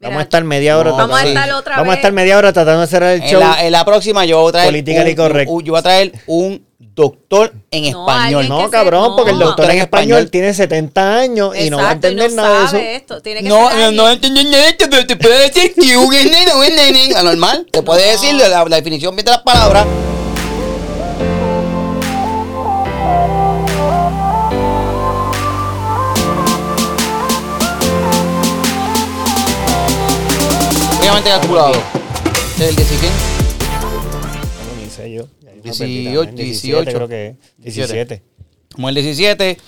Vamos a estar media hora. No, Vamos a tratando- estar otra Vamos a estar media hora tratando de cerrar el En show. la, en la próxima yo voy a traer. Un- yo voy a traer un doctor en No, español. No, que cabrón, se- porque el doctor en español tiene 70 años y no va a entender nada de eso. sabe esto. Tiene que No, no, no entiendo nada de esto, pero te puede decir que un nene, un nene. Anormal. Te puede decir la, la definición de las palabras. Obviamente calculado. Este es el 16. Ni sé yo. Ya yo me 18, perdí también. 18. creo que es. 17. Como el 17.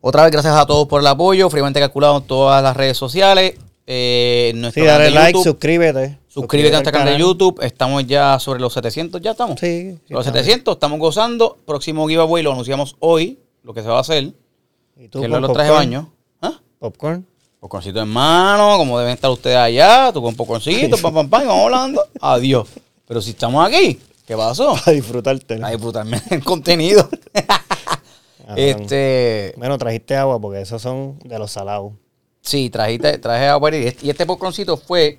Otra vez, gracias a todos por el apoyo. Fríamente calculado en todas las redes sociales. Eh, nuestro Sí, dale like, YouTube. suscríbete. Suscríbete a nuestro al canal de YouTube. Estamos ya sobre los 700. ¿Ya estamos? Sí. sí, los estamos. 700. Estamos gozando. Próximo giveaway lo anunciamos hoy. Lo que se va a hacer. ¿Y tú que con lo traje popcorn? baño. ¿Ah? Popcorn. Popcorncito en mano. Como deben estar ustedes allá. Tú con popcorncito. pam, pam, pam. y Vamos hablando. Adiós. Pero si estamos aquí. ¿Qué pasó? Para disfrutarte. A disfrutarme el contenido. Este. Bueno, trajiste agua porque esos son de los salados. Sí, trajiste, traje agua y este, y este popcorncito fue,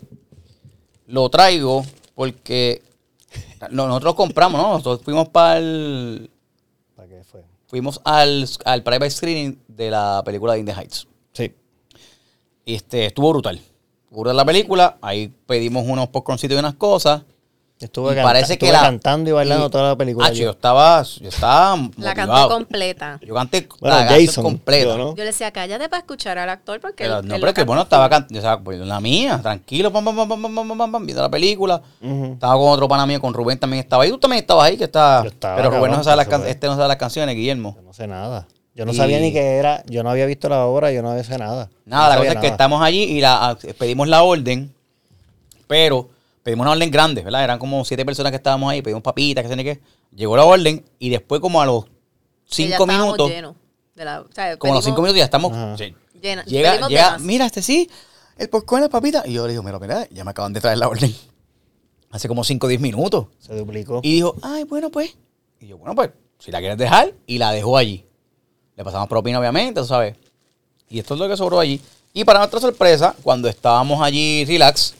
lo traigo porque no, nosotros compramos, ¿no? Nosotros fuimos para el, ¿Para qué fue? fuimos al, al private screening de la película de In the Heights. Sí. Este, estuvo brutal. Brutal la película. Ahí pedimos unos popcorncitos y unas cosas. Estuve, canta, cantando y bailando toda la película. Yo. estaba, yo estaba La canté completa. Yo canté bueno, Jason, completa. Yo, le decía, cállate para escuchar al actor porque... No, él pero es que bueno, estaba cantando, estaba, pues, la mía, tranquilo, pam, pam, pam, pam, viendo la película. Estaba con otro pana mío, con Rubén también estaba ahí. Tú también estabas ahí, que estaba... Pero Rubén cabrón, no sabe las, este no sabe las canciones, Guillermo. No sé nada. Yo no Y- sabía ni qué era. Yo no había visto la obra, yo no había sé nada. Nada, No la cosa es que estamos allí y la, pedimos la orden, pero pedimos una orden grande, ¿verdad? Eran como siete personas que estábamos ahí, pedimos papitas, que sé ni qué. Llegó la orden y después, como a los ya cinco estábamos minutos, llenos de la- o sea, como a los cinco minutos ya estamos. Sí. llena- Llega, mira, este sí, el popcorn, las papitas. Y yo le digo, mira, mira, ya me acaban de traer la orden. Hace como 5 o 10 minutos. Se duplicó. Y dijo, ay, bueno, pues. Y yo, bueno, pues, si la quieres dejar, y la dejó allí. Le pasamos propina, obviamente, tú sabes. Y esto es lo que sobró allí. Y para nuestra sorpresa, cuando estábamos allí relax,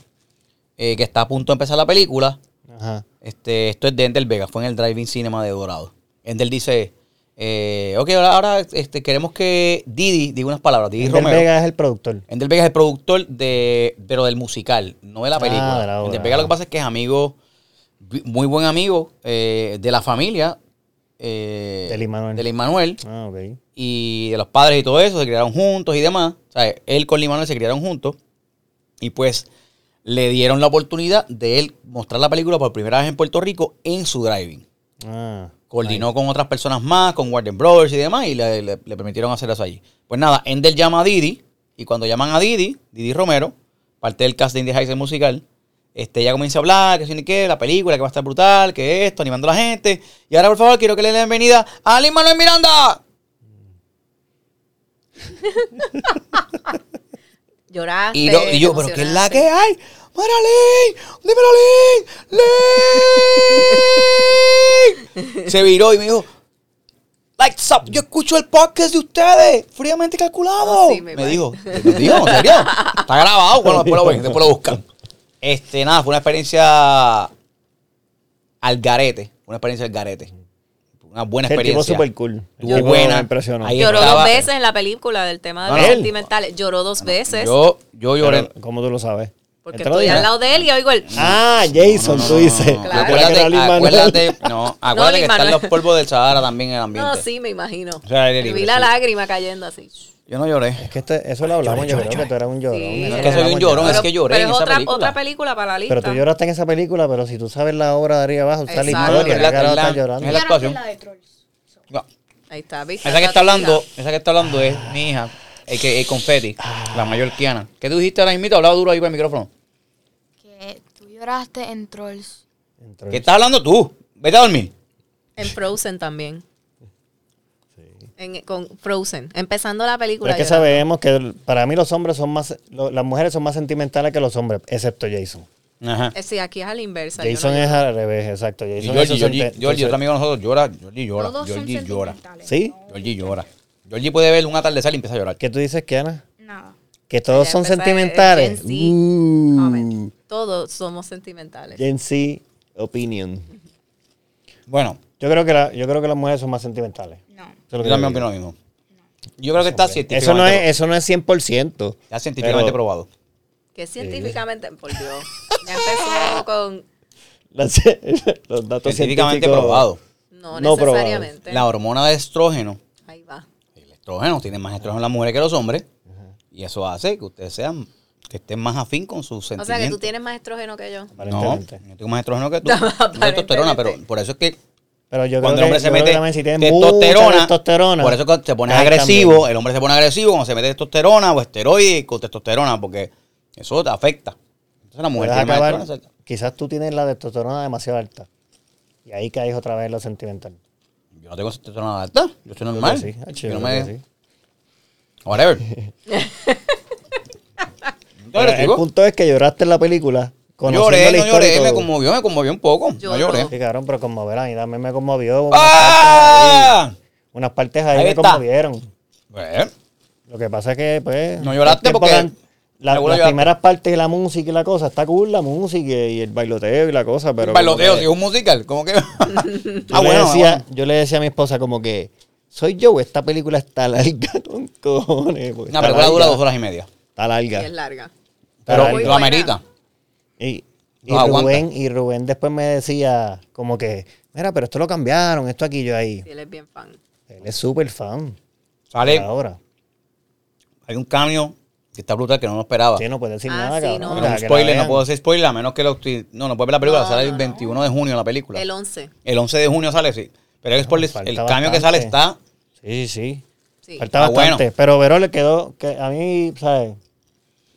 eh, que está a punto de empezar la película, Ajá. este, esto es de Endel Vega, fue en el Driving Cinema de Dorado. Endel dice, eh, ok, ahora, ahora este, queremos que Didi diga unas palabras. Didi Endel Romero. Vega es el productor. Endel Vega es el productor de, pero del musical, no de la Ah, película. de la obra, Endel Vega lo que pasa es que es amigo, muy buen amigo eh, de la familia. Eh, Del Immanuel. del Immanuel Ah, ok. y de los padres y todo eso, se criaron juntos y demás. O sea, él con Immanuel se criaron juntos. Y pues le dieron la oportunidad de él mostrar la película por primera vez en Puerto Rico en su driving. Ah. Coordinó con otras personas más, con Warner Brothers y demás, y le, le- le permitieron hacer eso allí. Pues nada, Endel llama a Didi, y cuando llaman a Didi, Didi Romero, parte del cast de el musical, este, ella comienza a hablar, que si ni qué, la película, que va a estar brutal, que esto, animando a la gente. Y ahora, por favor, quiero que le den la bienvenida a Lin Manuel Miranda. Lloraste. Y, lo- y yo, pero ¿qué es la que hay? ¡Maralín! ¡Dímelo, Lin! ¡Lin! Se viró y me dijo, Lights up, yo escucho el podcast de ustedes, fríamente calculado. Oh, sí, me me dijo, ¿me dijo? ¿En serio? Está grabado, bueno, después lo ven, después lo buscan. Este, nada, fue una experiencia al garete, una experiencia al garete. Una buena El tipo experiencia. super cool. Tipo buena. Me impresionó. Ahí Lloró estaba- dos veces en la película del tema de No, los no. sentimentales. Lloró dos veces. Yo, yo lloré. Pero, ¿Cómo tú lo sabes? Porque ¿Él te lo estoy al lado de él y oigo el. Ah, Jason, tú dices. No, no, no. Claro. Acuérdate, acuérdate, no, acuérdate que están los polvos del Sahara también en el ambiente. No, sí, me imagino. O sea, Y vi la sí. lágrima cayendo así. Yo no lloré. Es que este- eso lo hablamos, yo creo que tú eras un llorón. Sí. Es que soy un llorón, ya. es que lloré pero en es esa otra, película. otra película para la lista. Pero tú lloraste en esa película, pero si tú sabes la obra de arriba abajo, está la historia, Es la- ¿qué carajo es la- estás llorando? es la actuación. Ahí está, ¿viste? Esa que está hablando, esa que está hablando es mi hija, el que el confeti, la mayor Kiana. ¿Qué tú dijiste ahora mismo? Hablaba duro ahí para el micrófono. Lloraste en Trolls. Entró- ¿Qué estás hablando tú? Vete a dormir. En Frozen también. En- con Frozen. Empezando la película. Pero es que llorando. sabemos que para mí los hombres son más, lo- las mujeres son más sentimentales que los hombres, excepto Jason. Ajá. Eh, Sí, aquí es a la inversa. Jason no es al revés, exacto. Y Jason Georgie, es Georgie, sente- Georgie, otro amigo de nosotros llora. Georgie llora. Todos son Georgie llora. ¿Sí? Georgie llora. Georgie puede ver un atardecer y empieza a llorar. ¿Qué tú dices, Kiana? Nada. que todos son sentimentales. Uh. Todos somos sentimentales. Gen Z opinion. Bueno, Yo creo que la- yo creo que las mujeres son más sentimentales. No. Yo también opino lo mismo. Yo creo que está Eso no científicamente, es, eso no es 100%. está científicamente pero- probado. Que científicamente, por Dios. Ya empezó con. Las- los datos Científicamente científicos- probado. No, No probado. necesariamente. La hormona de estrógeno, Ahí va. el estrógeno, tiene más estrógeno las mujeres que los hombres. Y eso hace que ustedes sean, que estén más afín con sus O sea que sentimientos. tú tienes más estrógeno que yo. No, Aparentemente. yo tengo más estrógeno que tú. Tengo testosterona, pero por eso es que Pero yo cuando el creo hombre que, se mete también si tienen testosterona, testosterona, por eso que se pone agresivo, también. el hombre se pone agresivo cuando se mete testosterona o esteroide con testosterona, porque eso te afecta. Entonces la mujer tiene más acabar- testosterona. quizás tú tienes la testosterona demasiado alta. Y ahí caes otra vez en lo sentimental. Yo no tengo testosterona alta, yo soy normal. Yo sí, Yo yo no me- sí. Whatever. ¿No Pero el punto es que lloraste en la película. Lloré, la no lloré, me conmovió, me conmovió un poco. Yo no lloré. no. Sí, cabrón, pero conmover a mí también me conmovió. Unas ¡Ah! partes ahí, unas partes ahí Ahí me está. conmovieron. Pues, Lo que pasa es que, pues. No lloraste el porque- que- la- Seguro las lloraste. primeras partes de la música y la cosa, está cool la música y el bailoteo y la cosa, pero. un bailoteo, si es un musical, como que. yo, ah, le bueno, decía, bueno. yo le decía a mi esposa, como que. Soy yo, esta película está larga con cojones. Una está película dura dos horas y media. Está larga. es larga. Pero Muy lo buena. amerita. Y. Rubén, y Rubén después me decía, como que, mira, pero esto lo cambiaron, esto aquí, yo ahí. Sí, él es bien fan. Él es súper fan. Sale, Ahora. hay un cambio que está brutal que no lo esperaba. Sí, no puede decir Ah, nada, sí, cabrón. no. Pero un spoiler, no puedo decir spoiler, a menos que lo. No, no puedes ver la película, No, sale no, el no. 21 de junio la película. El El, 11. 11 de junio sale, sí. Pero el spoiler, el cambio que sale está. Sí, sí. Sí. Falta Ah, bastante. bueno. Pero Verón le quedó, que a mí, ¿sabes?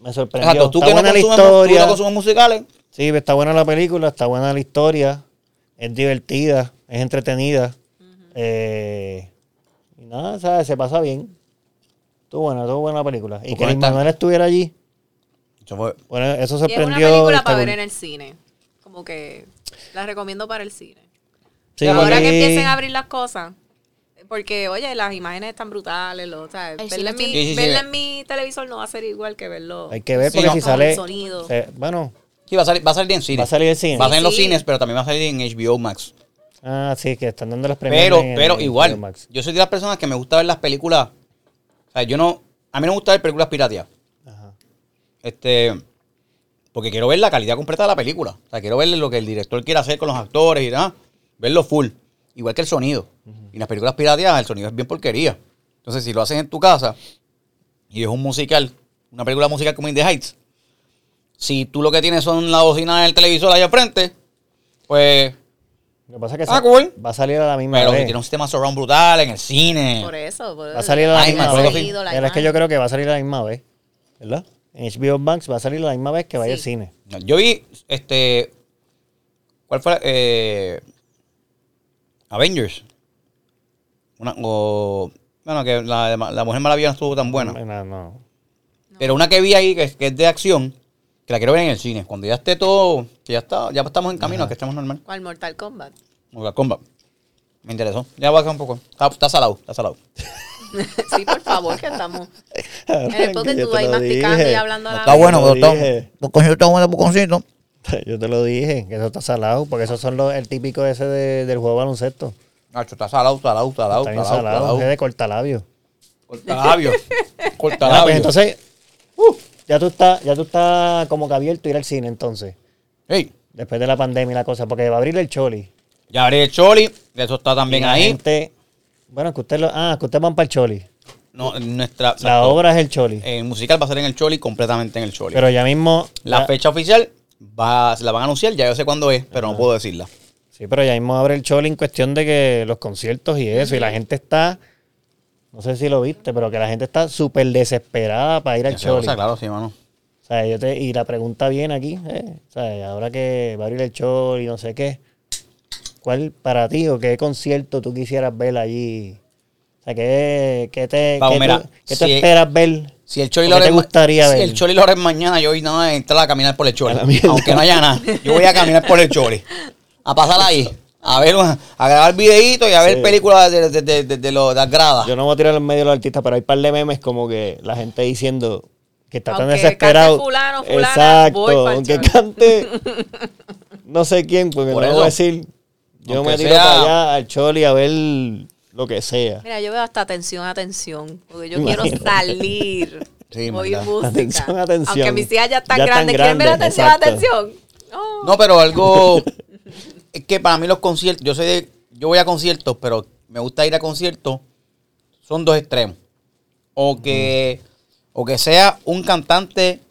Me sorprendió. Exacto, tú está que no buena la consumes, tú historia. no consumes musicales. Sí, está buena la película, está buena la historia. Es divertida, es entretenida. Eh, y nada, ¿sabes? Se pasa bien. Estuvo buena, estuvo buena la película. Y que Luis conectas- Manuel estuviera allí. Eso fue- Bueno, eso Y es una sorprendió. película está para ver en el cine. Como que la recomiendo para el cine. Sí, Ahora que empiecen a abrir las cosas. Porque, oye, las imágenes están brutales. Lo, o sea, El verla, cine en mi, Sí, sí, sí. verla en mi televisor no va a ser igual que verlo. Hay que ver Sí, porque no. si sale. el sonido. se- bueno, Sí, va a salir, va a salir en cine. va a salir el cine. Va a salir en los Sí. cines, pero también va a salir en HBO Max. Ah, sí, que están dando las premios. Pero, en- pero en igual, HBO Max. yo soy de las personas que me gusta ver las películas. O sea, yo no. A mí no me gusta ver películas pirateadas. Ajá. Este. Porque quiero ver la calidad completa de la película. O sea, quiero ver lo que el director quiere hacer con los actores y nada. Verlo full. Igual que el sonido. Y las películas pirateadas, el sonido es bien porquería. Entonces, si lo haces en tu casa y es un musical, una película musical como In the Heights, si tú lo que tienes son la bocina del televisor ahí al frente, pues. Lo que pasa es que Ah, cool. va a salir a la misma Pero si vez. tiene un sistema surround brutal en el cine. Por eso. por Va a salir a la Ay, misma vez. que- Pero es que yo creo que va a salir a la misma vez. ¿Verdad? En HBO Max va a salir a la misma vez que vaya al Sí. cine. Yo vi, este. ¿Cuál fue? Eh, Avengers. Una, o, bueno, que la, la Mujer Maravilla no estuvo tan buena. No, no. Pero una que vi ahí, que, es- que es de acción, que la quiero ver en el cine. Cuando ya esté todo, que ya está, ya estamos en camino, que estemos normal. ¿Cuál Mortal Kombat? Mortal Kombat. Me interesó. Ya voy a dejar un poco. Está, está salado, está salado. sí, por favor, que estamos. En el podcast tú ahí masticando y hablando a la Está vez. bueno, Lo pero está, bueno. Yo te lo dije, que eso está salado, porque esos son los, el típico ese de- del juego de baloncesto. Nacho, está salado, salado, salado, Está bien salado, salado, salado. ese de cortalabio. Corta labios. Corta Ah, pues entonces, uh, ya tú estás, ya tú estás como que abierto a ir al cine entonces. Ey, Después de la pandemia y la cosa, porque va a abrir el Choli. ya haré el Choli, eso está también ahí. gente- bueno, que ustedes lo, ah, que ustedes van para el Choli. No, nuestra, La exacto. obra es el Choli. El musical va a ser en el Choli, completamente en el Choli. pero ya mismo. la fecha oficial va, se la van a anunciar, ya yo sé cuándo es, pero no puedo decirla. Sí, pero ya mismo abre el Choli en cuestión de que los conciertos y eso, y la gente está. No sé si lo viste, pero que la gente está súper desesperada para ir al cosa, claro, sí, mano. O sea, yo te, y la pregunta viene aquí, eh, o sea, ahora que va a abrir el show y no sé qué, ¿cuál para ti o qué concierto tú quisieras ver allí? O sea, ¿qué, qué te, Vamos, qué mira, tú, qué tú si- esperas ver? Si el Choli ¿O lo gustaría si ver? el Choli lo haré mañana, yo voy nada a entrar a caminar por el Choli. Aunque no haya nada. Yo voy a caminar por el Choli. A pasar ahí. A ver, a grabar videitos y a ver Sí. películas de, de, de, de, de lo- de las gradas. Yo no voy a tirar en medio de los artistas, pero hay un par de memes como que la gente diciendo que está tan Aunque desesperado. cante fulano, fulana, Exacto, aunque cante no sé quién, porque Por no voy a decir, yo Aunque me tiro sea- para allá al Choli a ver lo que sea. Mira, yo veo hasta atención, atención. Porque yo Imagínate. quiero salir. Sí, oír verdad. música. Atención, atención. Aunque mis hijas ya están Ya grandes. ¿Quieren ver atención, exacto. atención? No. No, pero algo. es que para mí los conciertos. Yo soy de. Yo voy a conciertos, pero me gusta ir a conciertos. Son dos extremos. O que. O que sea un cantante.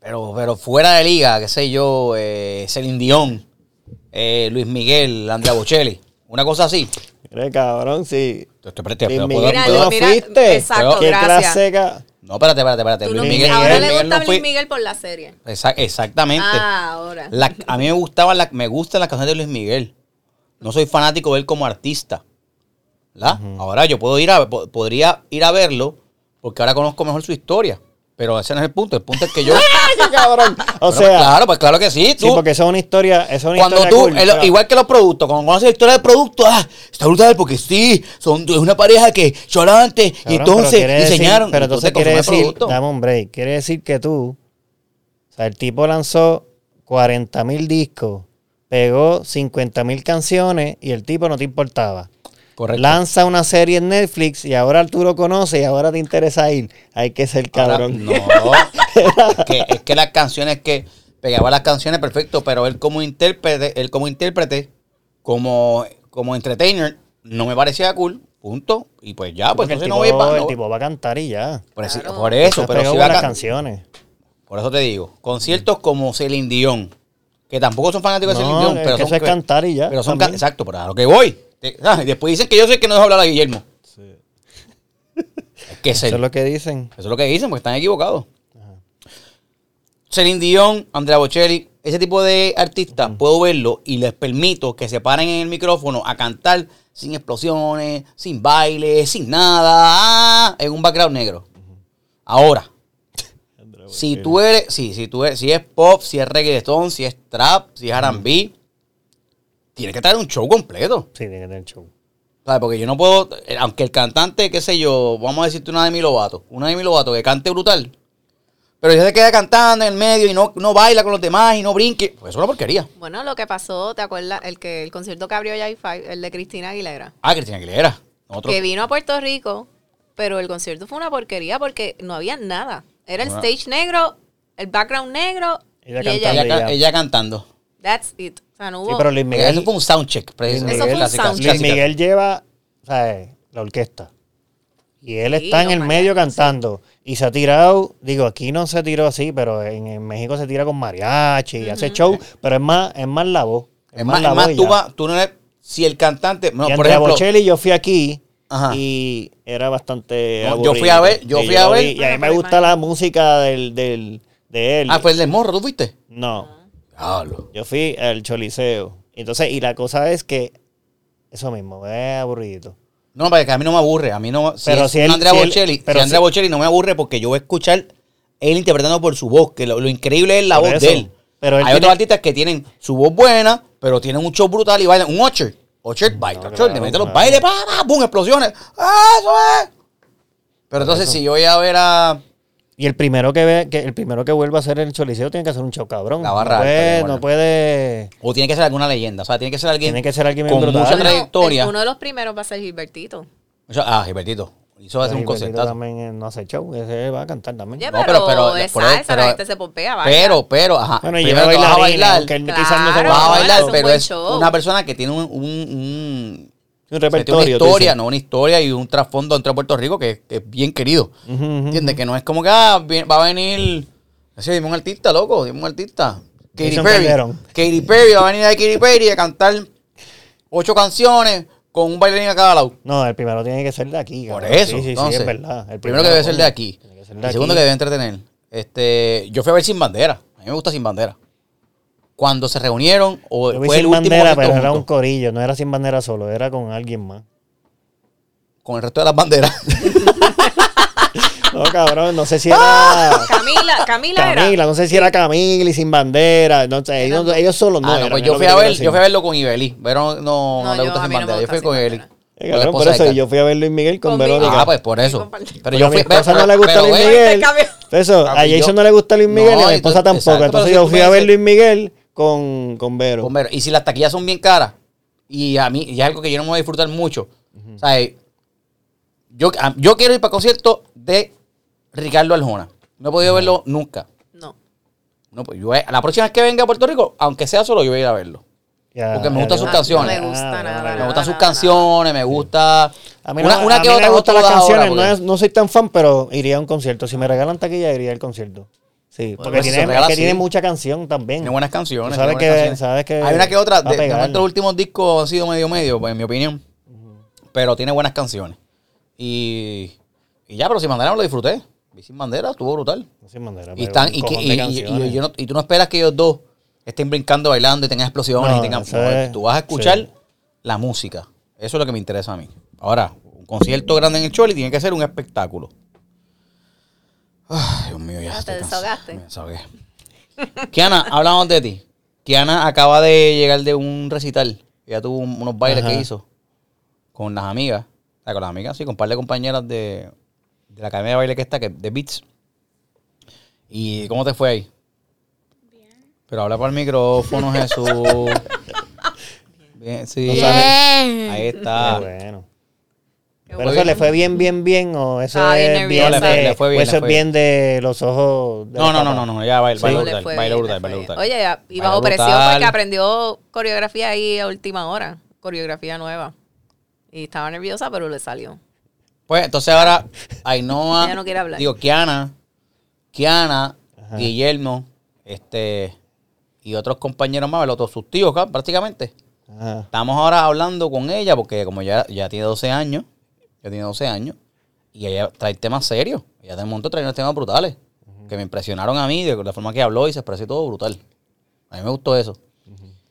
Pero, pero fuera de liga, qué sé yo, eh, Celine Dion, eh, Luis Miguel, Andrea Bocelli. Una cosa así. Mire, cabrón, sí. Te- Luis pero Miguel, puedo- Mira, ¿tú puedo- no mira, fuiste? exacto, ¿Qué gracias. clase No, espérate, espérate, espérate. Tú Luis no- Miguel, ahora Miguel- le Miguel gusta no Luis fue- Miguel por la serie. Exa- exactamente. Ah, ahora. La- a mí me gustaban la- me gustan las canciones de Luis Miguel. No soy fanático de él como artista. ¿verdad? Ahora yo puedo ir a po- podría ir a verlo porque ahora conozco mejor su historia. Pero ese no es el punto. El punto es que yo. ¡Qué cabrón! O Bueno, sea, claro, pues claro que sí. sí, Tú, porque eso es una historia, eso es una cuando historia tú, cool, el- igual que los productos, cuando conoces la historia del producto, ah, está brutal porque sí, son es una pareja que solamente y Cabrón, pero entonces decir- diseñaron. pero y entonces quiere decir, dame un break, quiere decir que tú, o sea, el tipo lanzó 40 mil discos, pegó 50 mil canciones y el tipo no te importaba. Correcto. Lanza una serie en Netflix y ahora tú lo conoces y ahora te interesa ir. Hay que ser Ahora, cabrón. no, es que, es que las canciones que pegaba las canciones perfecto, pero él como intérprete, él como intérprete, como, como entertainer, no me parecía cool, punto. Y pues ya, pues el, entonces tipo, no voy a el no- tipo va a cantar y ya. por, eso- por eso, pero si va a canciones. Por eso te digo, conciertos como Celine Dion, que tampoco son fanáticos de Celine Dion, es pero que son eso es cantar y ya, Pero son exacto, pero a lo que voy. Te- ah, y después dicen que yo soy el que no deja hablar a Guillermo. Es que Eso Celine- es lo que dicen. Eso es lo que dicen, porque están equivocados. Celine Dion, Andrea Bocelli, ese tipo de artistas, puedo verlo y les permito que se paren en el micrófono a cantar sin explosiones, sin baile, sin nada, ah, en un background negro. Ahora, si tú eres, sí, si tú eres, si es pop, si es reggaetón, si es trap, si es R&B, tienes que traer un show completo. Sí, tiene que tener show. ¿Sabes? Porque yo no puedo, eh, aunque el cantante, qué sé yo, vamos a decirte una de mi Lovato, una de mi Lovato que cante brutal, pero ya se queda cantando en el medio y no, no baila con los demás y no brinque, pues eso es una porquería. Bueno, lo que pasó, ¿te acuerdas? El que el concierto que abrió J5, el de Cristina Aguilera. Ah, Cristina Aguilera. Otro. Que vino a Puerto Rico, pero el concierto fue una porquería porque no había nada. Era el Bueno. stage negro, el background negro Ella y ella. ella, cantando. ca- ya. ella cantando. That's it. O sea, no hubo. Sí, pero Luis Eso Miguel, fue un soundcheck. Luis precisamente. Eso fue un soundcheck. Luis clásica. Miguel lleva ¿sabes? la orquesta. Y él Sí, está en el medio cantando. Y se ha tirado, digo, aquí no se tiró así, pero en, en México se tira con mariachi y hace show, pero es más, es más la voz. Es más, la es más, voz y tú, vas- tú no eres, si el cantante, no, y por Andrea ejemplo, Bocelli, yo fui aquí Ajá. y era bastante. No, yo fui a ver- yo Y fui a ver- vi, y a mí me gusta la música del, del, de él. ah, fue el de Morro, ¿tú fuiste? No, Yo fui al Choliseo. Entonces, y la cosa es que eso mismo, es aburrido. No, pero que a mí no me aburre. A mí no. Si Pero es si él- Andrea si él- Bocelli, pero si Andrea si- Bocelli no me aburre porque yo voy a escuchar él interpretando por su voz, que lo, lo increíble es la voz eso. de él. Pero él Hay tiene- otros artistas que tienen su voz buena, pero tienen un show brutal y bailan. Un Usher. Usher baila. No, claro, te mete los bailes, pa, pa, boom, explosiones. ¡Ah, eso es! Pero entonces, si yo voy a ver a. Y el primero que ve, que el primero que vuelva a hacer el choliseo tiene que hacer un show cabrón. La barra no puede, de no puede. O tiene que ser alguna leyenda. O sea, tiene que ser alguien. Tiene que ser alguien con brutal. mucha trayectoria. uno de los primeros va a ser Gilbertito. Ah, Gilbertito. Hizo hacer un Gilbertito concertazo. también eh, no hace show, ese va a cantar también. Oye, No, pero, pero- pero- es por eso- salsa, pero- la gente se popea, vaya. Pero, pero, ajá. Bueno, y primero lleva que vas a bailar. Claro, quizás no se Vas a bailar, es un pero es una persona que tiene un, un, un- un o sea, tiene una repertorio. tú historia, no una historia y un trasfondo dentro de Puerto Rico que, que es bien querido. Ujú, ¿Entiendes? Que no es como que ah, va a venir. Así, dime un artista, loco, dime un artista. Katy Perry. Katy Perry va a venir de Katy Perry a cantar ocho canciones con un bailarín a cada lado. No, el primero tiene que ser de aquí. Por cabrón. eso, Sí, sí, entonces, sí, es verdad. El primero que debe ser de aquí. ser de El segundo aquí. que debe entretener. Este, yo fui a ver Sin Bandera. A mí me gusta Sin Bandera. Cuando se reunieron, o Yo vi fue el sin último bandera, pero era un corillo, no era sin bandera solo, era con alguien más. con el resto de las banderas. No, cabrón, no sé si era Camila, Camila, era. Camila, no sé si era Camila y sin bandera, no sé, ellos, ellos solos no. Ah, no, eran, pues yo fui a ver, yo fui a verlo con Ibeli, pero no, no, No, le yo- gusta Sin no Bandera. yo fui con Ibeli. Eh, con cabrón, por eso yo fui a ver Luis Miguel con Conmigo. Verónica. Ah, pues por eso. Pero yo a mi fui. esposa pero- no le gusta Luis Miguel. Eso, a Jason no le gusta Luis Miguel No, y a mi esposa tampoco. Entonces yo fui a ver Luis Miguel con, con Vero. Bombero. Y si las taquillas son bien caras, y a mí, y es algo que yo no me voy a disfrutar mucho. O sea, eh, yo, a- yo quiero ir para concierto de Ricardo Arjona. No he podido verlo nunca. No. No, pues yo, eh, la próxima vez que venga a Puerto Rico, aunque sea solo, yo voy a ir a verlo. Porque me gustan sus canciones. No me gusta Ah, nada. Me nada, gustan sus nada, canciones, me gusta. A mí no, una, una a que mí otra me gustan las ahora, canciones, no, porque- es- no soy tan fan, pero iría a un concierto. Si me regalan taquilla, iría al concierto. Sí, porque pues, si tiene, es que tiene mucha canción también. Tiene buenas canciones. Sabes buenas que- canciones. sabes que Hay una que otra. De, de los últimos discos han sido medio medio, pues, en mi opinión. Pero tiene buenas canciones. Y, y ya, pero sin bandera me lo disfruté. Vi sin bandera, estuvo brutal. Sin bandera, Y, están, y, y- y- y yo no- y tú no esperas que ellos dos estén brincando, bailando y tengan explosiones No, y tengan. es- tú vas a escuchar sí. la música. Eso es lo que me interesa a mí. Ahora, un concierto grande en el Choli tiene que ser un espectáculo. Ay, Dios mío, ya. Ah, estoy te cansado. desahogaste. Me desahogué. Kiana, hablamos de ti. Kiana acaba de llegar de un recital. Ella tuvo un- unos bailes Ajá. que hizo con las amigas. O sea, con las amigas, sí, con un par de compañeras de, de la academia de baile que está, que, de Beats. ¿Y cómo te fue ahí? Pero habla para el micrófono, Jesús. Bien, sí. Bien. Ahí Qué está. bueno. Pero eso le fue bien, bien, bien, o eso Ah, bien es bien, de, Le fue- le fue bien, eso es de los ojos. de No, los no, no, no, no, ya baila, Sí. brutal, brutal, brutal. bien. Oye, ya- y bajo presión porque aprendió coreografía ahí a última hora. Coreografía nueva. Y estaba nerviosa, pero le salió. Pues entonces ahora Ainhoa, Ella no quiere hablar. digo, Kiana, Kiana, Ajá. Guillermo, este, y otros compañeros más, los otros sus tíos, ca- prácticamente. Ajá. Estamos ahora hablando con ella porque como ya, ya tiene 12 años, ya tiene 12 años, y ella trae temas serios. Ella de momento trae unos temas brutales, que me impresionaron a mí, de la forma que habló y se expresó todo brutal. A mí me gustó eso.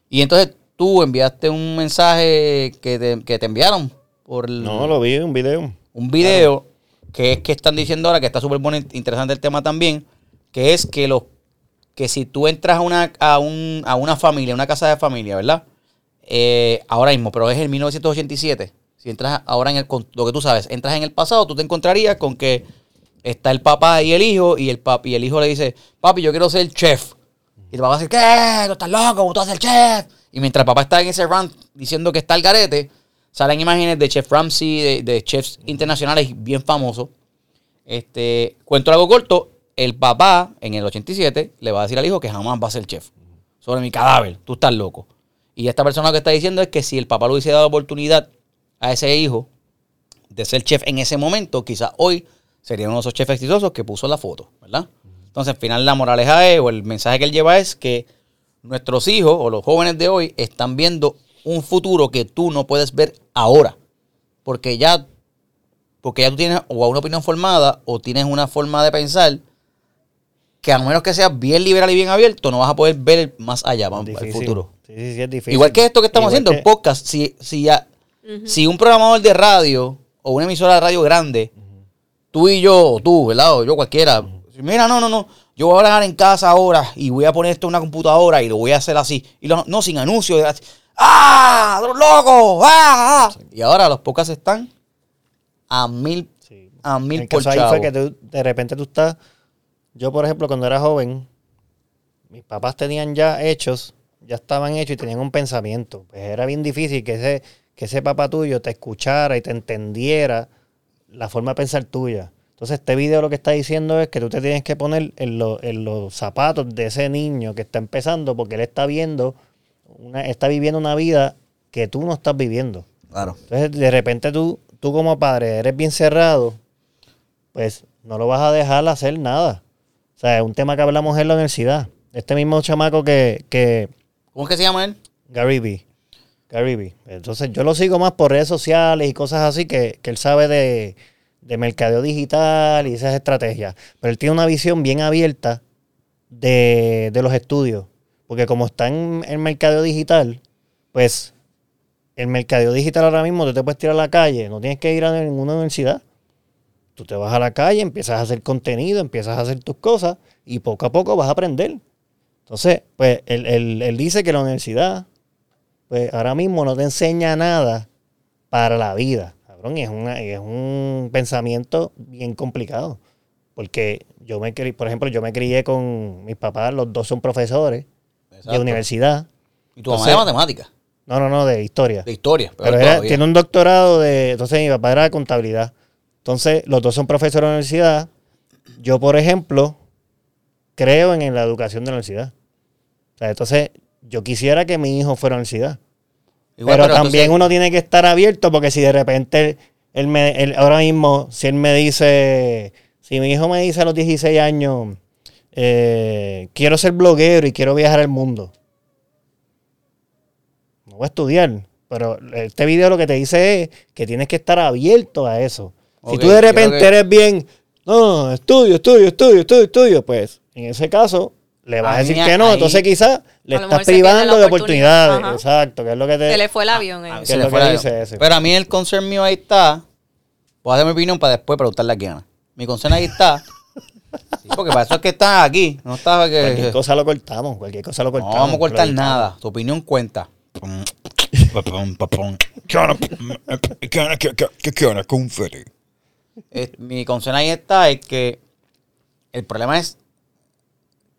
Y entonces tú enviaste un mensaje que te, que te enviaron por el- No, lo vi en un video. un video que es que están diciendo ahora que está súper bueno, interesante el tema también, que es que los que si tú entras a una, a, un, a una familia, una casa de familia, ¿verdad? Eh, ahora mismo, pero es el 1987. Si entras ahora en el, con lo que tú sabes, entras en el pasado, tú te encontrarías con que está el papá y el hijo, y el, papi, y el hijo le dice, papi, yo quiero ser chef. Y el papá dice, ¿qué? ¿Tú estás loco? ¿Tú vas a ser chef? Y mientras el papá está en ese rant diciendo que está el garete, salen imágenes de Chef Ramsey, de, chefs internacionales bien famosos. Este, cuento algo corto, el papá en el 87 le va a decir al hijo que jamás va a ser chef. Sobre mi cadáver, tú estás loco. Y esta persona lo que está diciendo es que si el papá le hubiese dado oportunidad a ese hijo de ser chef en ese momento, quizás hoy sería uno de esos chefs exitosos que puso la foto, ¿verdad? Entonces, al final la moraleja es, o el mensaje que él lleva es que nuestros hijos o los jóvenes de hoy están viendo un futuro que tú no puedes ver ahora. Porque ya, porque ya tú tienes o una opinión formada o tienes una forma de pensar que a menos que seas bien liberal y bien abierto, no vas a poder ver más allá, el futuro. Sí, sí, sí, es difícil. Igual que esto que estamos Igual haciendo, que- el podcast, si, si, ya, si un programador de radio o una emisora de radio grande, tú y yo, o tú, ¿verdad? O yo cualquiera, mira, no, no, no, yo voy a hablar en casa ahora y voy a poner esto en una computadora y lo voy a hacer así. Y lo- no, sin anuncios. ¡Ah! ¡Los locos! ¡Ah! ah! Y ahora los podcasts están a mil, Sí. a mil el por caso ahí fue que tú- de repente tú estás. Yo, por ejemplo, cuando era joven, mis papás tenían ya hechos, ya estaban hechos y tenían un pensamiento. Pues era bien difícil que ese, que ese papá tuyo te escuchara y te entendiera la forma de pensar tuya. Entonces, este video lo que está diciendo es que tú te tienes que poner en, lo- en los zapatos de ese niño que está empezando, porque él está viendo, una, está viviendo una vida que tú no estás viviendo. Claro. Entonces, de repente tú, tú como padre eres bien cerrado, pues no lo vas a dejar hacer nada. O sea, es un tema que hablamos en la universidad. Este mismo chamaco que, que ¿Cómo es que se llama él? Gary Vee. Gary. Entonces, yo lo sigo más por redes sociales y cosas así que, que él sabe de, de mercadeo digital y esas estrategias. Pero él tiene una visión bien abierta de, de los estudios. Porque como está en el mercadeo digital, pues el mercadeo digital ahora mismo tú te puedes tirar a la calle, no tienes que ir a ninguna universidad. Tú te vas a la calle, empiezas a hacer contenido, empiezas a hacer tus cosas y poco a poco vas a aprender. Entonces, pues él, él- él dice que la universidad, pues ahora mismo no te enseña nada para la vida. Cabrón, y es, una, y es un pensamiento bien complicado. Porque yo me crié, por ejemplo, yo me crié con mis papás, los dos son profesores de universidad. Y tu mamá de matemáticas, No, no, no, de historia. de historia. Pero era- tiene un doctorado de. Entonces mi papá era de contabilidad. Entonces, los dos son profesores de la universidad. Yo, por ejemplo, creo en, en la educación de la universidad. O sea, entonces, yo quisiera que mi hijo fuera a la universidad. Igual, pero, también entonces- uno tiene que estar abierto porque si de repente él me, él- ahora mismo, si él me dice, si mi hijo me dice a los 16 años, eh, quiero ser bloguero y quiero viajar al mundo, no voy a estudiar. Pero este video lo que te dice es que tienes que estar abierto a eso. Si tú de repente que- eres bien, no, estudio, estudio, estudio, estudio, estudio, pues en ese caso le vas a, A decir mí que no. ahí- Entonces quizás le estás privando de oportunidad. oportunidades. Ajá. Exacto, que es lo que te... Se le fue el avión. eh. A mí ¿Qué se es le fue dice ese? Pero a mí el concern mío ahí está. Voy a dar mi opinión para después preguntarle a Kiana. Mi concern ahí está. Sí, porque para eso es que estás aquí. No estaba que. Cualquier cosa lo cortamos, cualquier cosa lo No cortamos. vamos a cortar nada. Tu opinión cuenta. Eh, Mi concern ahí está es que el problema es.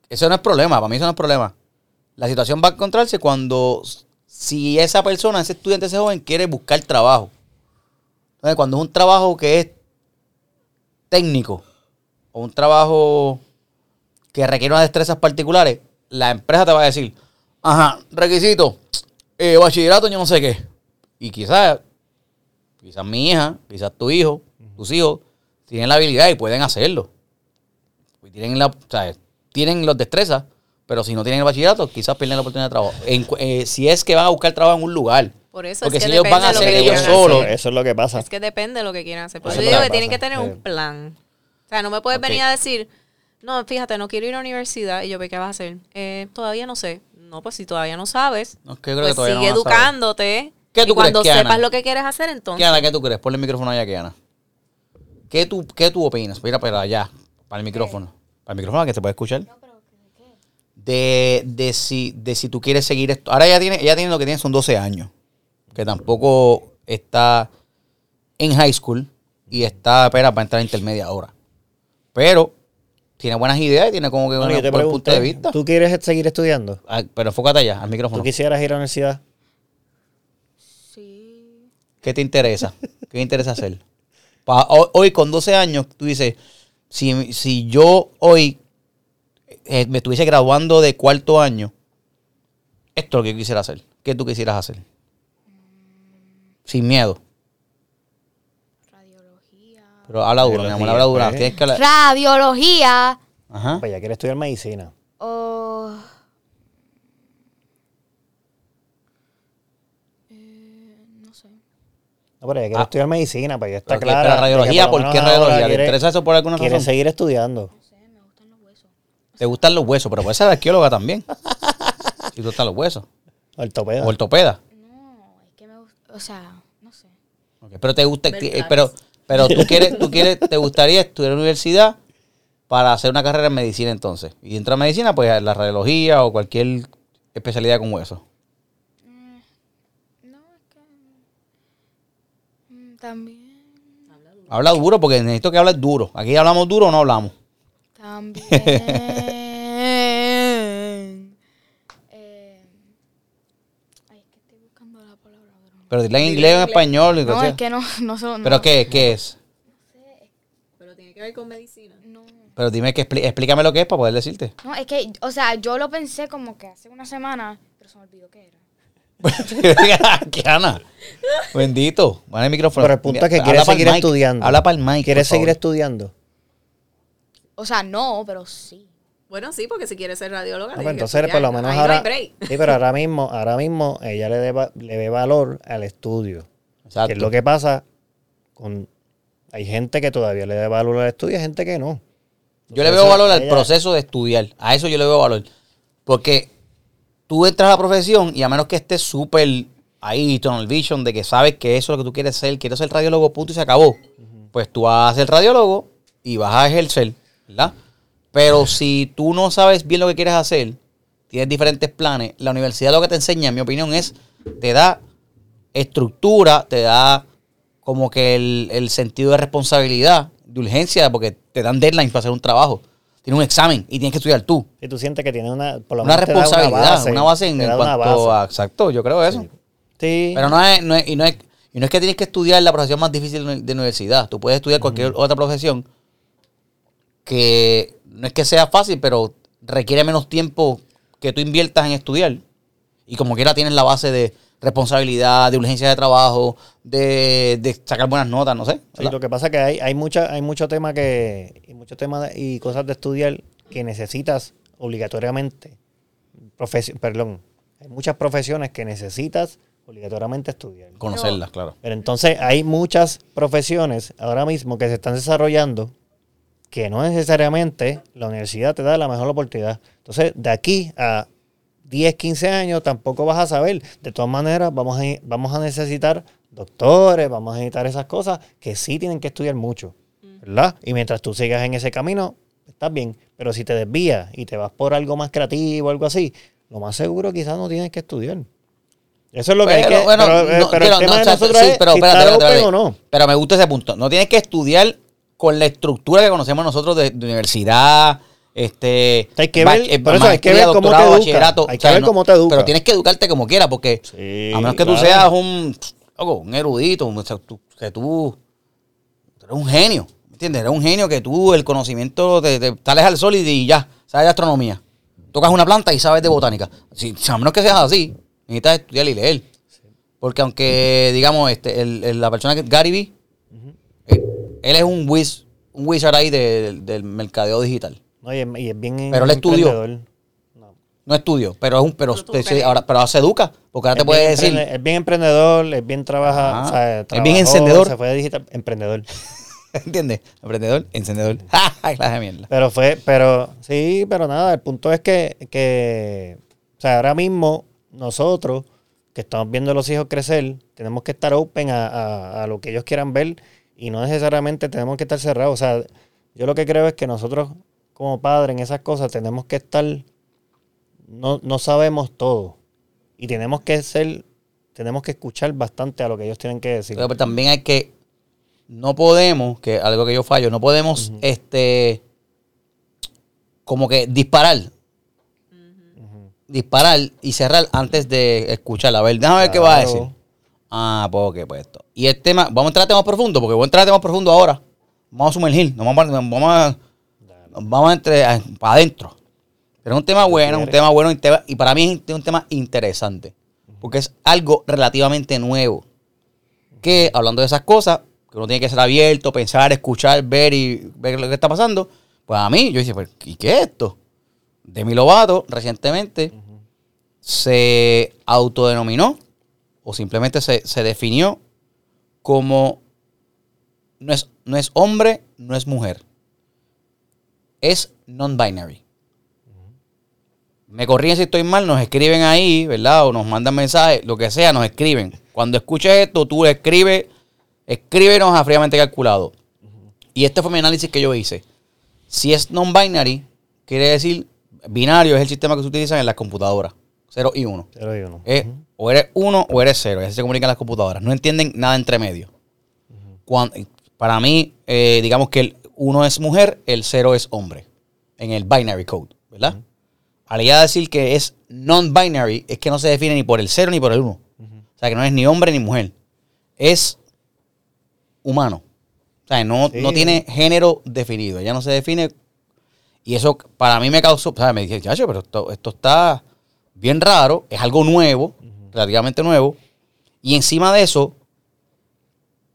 Eso no es problema, para mí eso no es problema. La situación va a encontrarse cuando si esa persona, ese estudiante, ese joven quiere buscar trabajo. Entonces, cuando es un trabajo que es técnico o un trabajo que requiere unas destrezas particulares, la empresa te va a decir, ajá, requisito, eh, bachillerato, yo no sé qué. Y quizás, quizás mi hija, quizás tu hijo, tus hijos, tienen la habilidad y pueden hacerlo. Y tienen, la, o sea, tienen las destrezas, pero si no tienen el bachillerato, quizás pierden la oportunidad de trabajo. En eh, si es que van a buscar trabajo en un lugar. Por eso Porque es que si ellos van a hacer ellos solos. Eso es lo que pasa. Es que depende de lo que quieran hacer. Por Eso eso es digo que que tienen que tener sí. un plan. O sea, no me puedes venir a decir, no, fíjate, no quiero ir a la universidad. Y yo, ¿qué vas a hacer? "Eh, todavía no sé. No, pues si todavía no sabes, No, es que yo creo pues que todavía no sigue educándote. ¿Qué y tú cuando crees, Kiana? sepas lo que quieres hacer, entonces. Kiana, ¿qué tú crees? Ponle el micrófono allá, Kiana. ¿Qué tú, ¿Qué tú opinas? Mira, para allá, para el micrófono. Para el micrófono, que se puede escuchar. De, de, si, de si tú quieres seguir esto. Ahora ella tiene, ella tiene lo que tiene son 12 años. Que tampoco está en high school y está, espera, para entrar a intermedia ahora. Pero tiene buenas ideas y tiene como que Bueno, un buen punto de pregunté, vista. ¿tú quieres seguir estudiando? Ah, pero enfócate allá, al ¿Tú micrófono. quisieras ir a la universidad? Sí. ¿Qué te interesa? ¿Qué te interesa hacer? Pa- hoy, hoy con 12 años, tú dices, si, si yo hoy eh, me estuviese graduando de cuarto año, esto es lo que yo quisiera hacer. ¿Qué tú quisieras hacer? Sin miedo. Radiología. Pero habla duro, mi amor, habla duro. Tienes que hablar- Radiología. Ajá. Pues ella quiere estudiar medicina. O. Eh, no sé. No, pero ella quiere Ah. estudiar medicina, pues ya está Pero, clara. pero radiología, por ¿por lo qué radiología? ¿Te quiere- interesa eso por alguna Quiere razón? seguir estudiando. No sé, me gustan los huesos. ¿Te gustan los huesos? Pero puedes ser arqueóloga también. Si te gustan los huesos. Ortopeda. O ortopeda. No, es que me gusta. O sea, no sé. Pero te gusta, eh, pero, pero tú quieres, tú quieres, te gustaría estudiar en la universidad para hacer una carrera en medicina entonces. Y dentro de medicina, pues la radiología o cualquier especialidad con hueso. No, es que. mm, También. Habla duro porque necesito que hables duro. Aquí hablamos duro o no hablamos. También. eh, ay, es que estoy buscando la palabra. pero- Pero dile en inglés o en español. No, es que no, no son. ¿Pero no. qué, qué es? Pero tiene que ver con medicina. No. Pero dime que expli- explícame lo que es para poder decirte. No, es que, o sea, yo lo pensé como que hace una semana, pero se me olvidó qué era. ¿Qué Ana? Bendito. Van el micrófono. Pero el punto es que quiere pa'l seguir estudiando. Habla para el mic. ¿Quieres por favor. seguir estudiando? O sea, no, pero sí. Bueno, sí, porque si quieres ser radióloga. Ah, pues entonces, por lo menos Ahí no ahora. sí, pero ahora mismo, ahora mismo ella le, ve valor al estudio. Exacto. Que es lo que pasa con. Hay gente que todavía le da valor al estudio y hay gente que no. Yo le veo valor al ella- proceso de estudiar. A eso yo le veo valor. Porque tú entras a la profesión y a menos que estés súper ahí, tunnel vision, de que sabes que eso es lo que tú quieres ser, quiero ser radiólogo, punto y se acabó. Pues tú vas a ser radiólogo y vas a ejercer, ¿verdad? Pero si tú no sabes bien lo que quieres hacer, tienes diferentes planes, la universidad lo que te enseña, en mi opinión, es, te da estructura, te da como que el, el sentido de responsabilidad, de urgencia, porque te dan deadlines para hacer un trabajo. Tienes un examen y tienes que estudiar tú. Si tú sientes que tienes una, por lo Una menos responsabilidad, una base, en, en cuanto base. a... Exacto, yo creo eso. Sí. Pero no es, no es- y, no es, y no es que tienes que estudiar la profesión más difícil de de universidad. Tú puedes estudiar cualquier otra profesión que no es que sea fácil, pero requiere menos tiempo que tú inviertas en estudiar. Y como quiera tienes la base de responsabilidad, de urgencia de trabajo, de, de sacar buenas notas, no sé. Sí, lo que pasa es que hay, hay, mucha, hay mucho tema que, y muchos temas y cosas de estudiar que necesitas obligatoriamente, perdón, hay muchas profesiones que necesitas obligatoriamente estudiar. Conocerlas, claro. Pero entonces hay muchas profesiones ahora mismo que se están desarrollando que no necesariamente la universidad te da la mejor oportunidad. Entonces, de aquí a 10, 15 años tampoco vas a saber. De todas maneras, vamos a, vamos a necesitar doctores, vamos a necesitar esas cosas que sí tienen que estudiar mucho, ¿verdad? Y mientras tú sigas en ese camino, estás bien. Pero si te desvías y te vas por algo más creativo, algo así, lo más seguro quizás no tienes que estudiar. Eso es lo que hay que... bueno, pero, eh, no, pero el tema no, de o sea, nosotros sí, es pero si espérate, está espérate, open espérate. o no. Pero me gusta ese punto. No tienes que estudiar con la estructura que conocemos nosotros de, de universidad, este... Hay que ver- eh, por eso hay que ver cómo te educa. Hay que ver cómo te educa. Pero tienes que educarte como quieras, porque Sí, a menos que tú claro. seas un, un erudito, un- tú- que tú, tú eres un genio, ¿me entiendes? Eres un genio que tú, el conocimiento, te, te sales al sol y, y ya, sabes de astronomía. Tocas una planta y sabes de botánica. Si, a menos que seas así, necesitas estudiar y leer. Porque aunque, digamos, este, el, el- la persona que Gary Vee, eh, él es un wiz, un wizard ahí de- del mercadeo digital. No, y, es, y es bien Pero él estudió. emprendedor. No. No estudio, pero es un, pero, Pero sí, ahora, pero se educa, porque ahora Es te puede decir, Es bien emprendedor, es bien trabaja, Ah, o sea, es bien encendedor. Se fue de digital, emprendedor. ¿entiendes? Emprendedor, encendedor. Clase de mierda. Pero fue, pero sí, pero nada, el punto es que, que, o sea, ahora mismo nosotros que estamos viendo a los hijos crecer, tenemos que estar open a, a- a lo que ellos quieran ver y no necesariamente tenemos que estar cerrados. O sea, yo lo que creo es que nosotros como padres en esas cosas tenemos que estar, no, no sabemos todo y tenemos que ser, tenemos que escuchar bastante a lo que ellos tienen que decir. Pero también hay que, no podemos, que algo que yo fallo, no podemos, este, como que disparar. Disparar y cerrar antes de escuchar. A ver, déjame ver qué va a decir. Ah, pues ok, pues esto. Y el tema, vamos a entrar a temas profundos, porque voy a entrar a temas profundos ahora. Vamos a sumergir, nos vamos a, vamos a, vamos entre, para adentro. Pero es un tema bueno, un tema bueno y para mí es un tema interesante. Porque es algo relativamente nuevo. Que hablando de esas cosas, que uno tiene que ser abierto, pensar, escuchar, ver y ver lo que está pasando. Pues a mí, yo dije, pues, ¿y qué es esto? Demi Lovato recientemente se autodenominó o simplemente se, se definió como no es, no es hombre, no es mujer. Es non-binary. Me corrigen si estoy mal, nos escriben ahí, ¿verdad? O nos mandan mensajes, lo que sea, nos escriben. Cuando escuches esto, tú escribes, escríbenos a fríamente calculado. Y este fue mi análisis que yo hice. Si es non-binary, quiere decir, binario es el sistema que se utiliza en las computadoras. 0 y 1. Cero y uno. Es, O eres 1 o eres 0. Así se comunican las computadoras. No entienden nada entre medio. Para mí, eh, digamos que el 1 es mujer, el 0 es hombre. En el binary code, ¿verdad? Al ya decir que es non-binary, es que no se define ni por el 0 ni por el 1. O sea, que no es ni hombre ni mujer. Es humano. O sea, no, Sí. no tiene género definido. Ya no se define. Y eso para mí me causó. O sea, me dije, chacho, pero esto, esto está bien raro. Es algo nuevo, relativamente nuevo. Y encima de eso,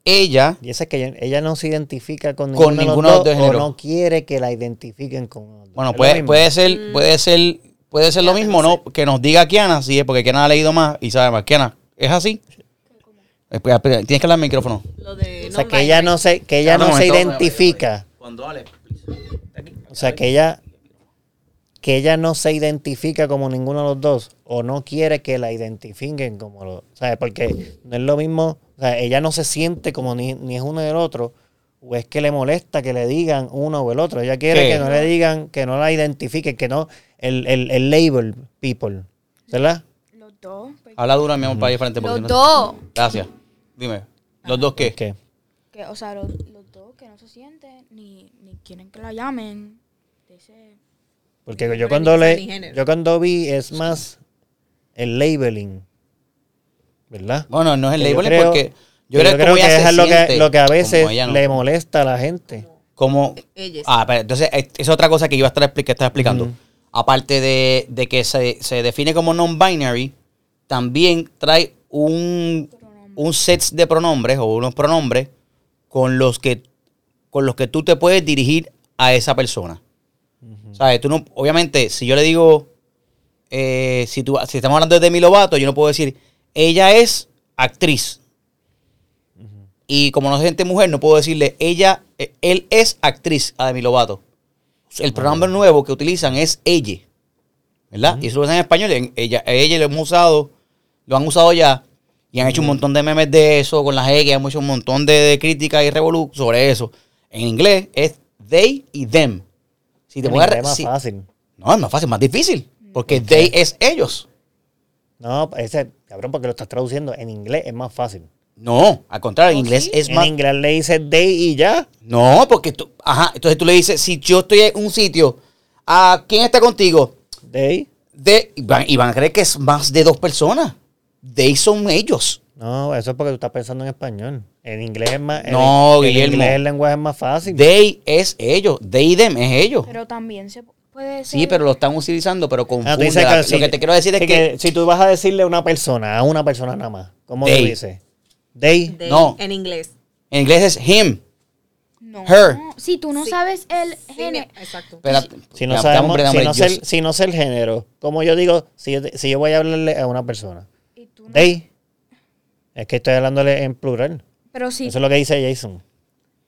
ella. Y esa es que ella, ella no se identifica con, Con ninguno, de los dos, o no quiere que la identifiquen con uno. Bueno, puede, puede ser, puede ser, puede ser lo mismo, ¿no? Que nos diga Kiana, sí, es porque Kiana ha leído más y sabe más. Kiana, ¿es así? Espera, espera, Tienes que hablar al micrófono. Lo de O sea, que ella no se, que ella Ah, no, no se identifica. Cuando Ale. O sea, que ella que ella no se identifica como ninguno de los dos o no quiere que la identifiquen como los, ¿sabes? Porque no es lo mismo, o sea, ella no se siente como ni, ni es uno del otro o es que le molesta que le digan uno o el otro. Ella quiere ¿Qué? que no le digan, que no la identifiquen, que no el, el, el label people, ¿verdad? Los dos. pues, Habla duro, mi amor, para ir frente. porque Los no- dos. Gracias. Dime. ¿Los dos qué? ¿Qué? Que, o sea, los, los dos que no se sienten ni, ni quieren que la llamen. De ese, Porque yo cuando le, yo cuando vi es más el labeling, ¿verdad? Bueno, no es el Que yo labeling creo- porque yo que creo, que como ella es lo que, lo que a veces no. le molesta a la gente. Como, Ellas. ah, pero entonces es, es otra cosa que iba a estar expli- que estaba explicando. Aparte de, de que se, se define como non-binary, también trae un, un set de pronombres o unos pronombres con los que con los que tú te puedes dirigir a esa persona. ¿Sabes? Tú no, obviamente, si yo le digo, eh, si, tú, si estamos hablando de Demi Lovato, yo no puedo decir, ella es actriz. Y como no se siente mujer, no puedo decirle, ella, eh, él es actriz a Demi Lovato. El pronombre nuevo que utilizan es ella. ¿Verdad? Y eso lo usan en español. En ella, ella lo hemos usado, lo han usado ya. Y han hecho un montón de memes de eso con las X, han hecho un montón de, de críticas y revolu sobre eso. En inglés es they y them. Si te En voy a es más si- fácil. No, es más fácil, más difícil. Porque they es ellos. No, ese, cabrón, porque lo estás traduciendo en inglés es más fácil. No, al contrario, en ¿Oh, inglés sí? es en más. inglés le dices they y ya. No, porque tú. Ajá, entonces tú le dices, si yo estoy en un sitio, ¿a quién está contigo? They. De, y, van, y van a creer que es más de dos personas. They son ellos. No, eso es porque tú estás pensando en español. En inglés es más. en- No, en Guillermo. inglés el lenguaje es más fácil. They es ellos. They y them es ellos. pero también se puede ser. Sí, pero lo están utilizando, pero confunde. Ah, la- que si- lo que te quiero decir es que, si tú vas a decirle a una persona, a una persona nada más, ¿cómo They. tú dices? They. No. En inglés. en inglés es him. No. her. Si tú no Sí. sabes el Sí, género. exacto. Espérate. Si no sabemos, si no, sé, si no sé el género, como yo digo, si si yo voy a hablarle a una persona, y tú no- they, es que estoy hablándole en plural. Pero si Eso es lo que dice Jason.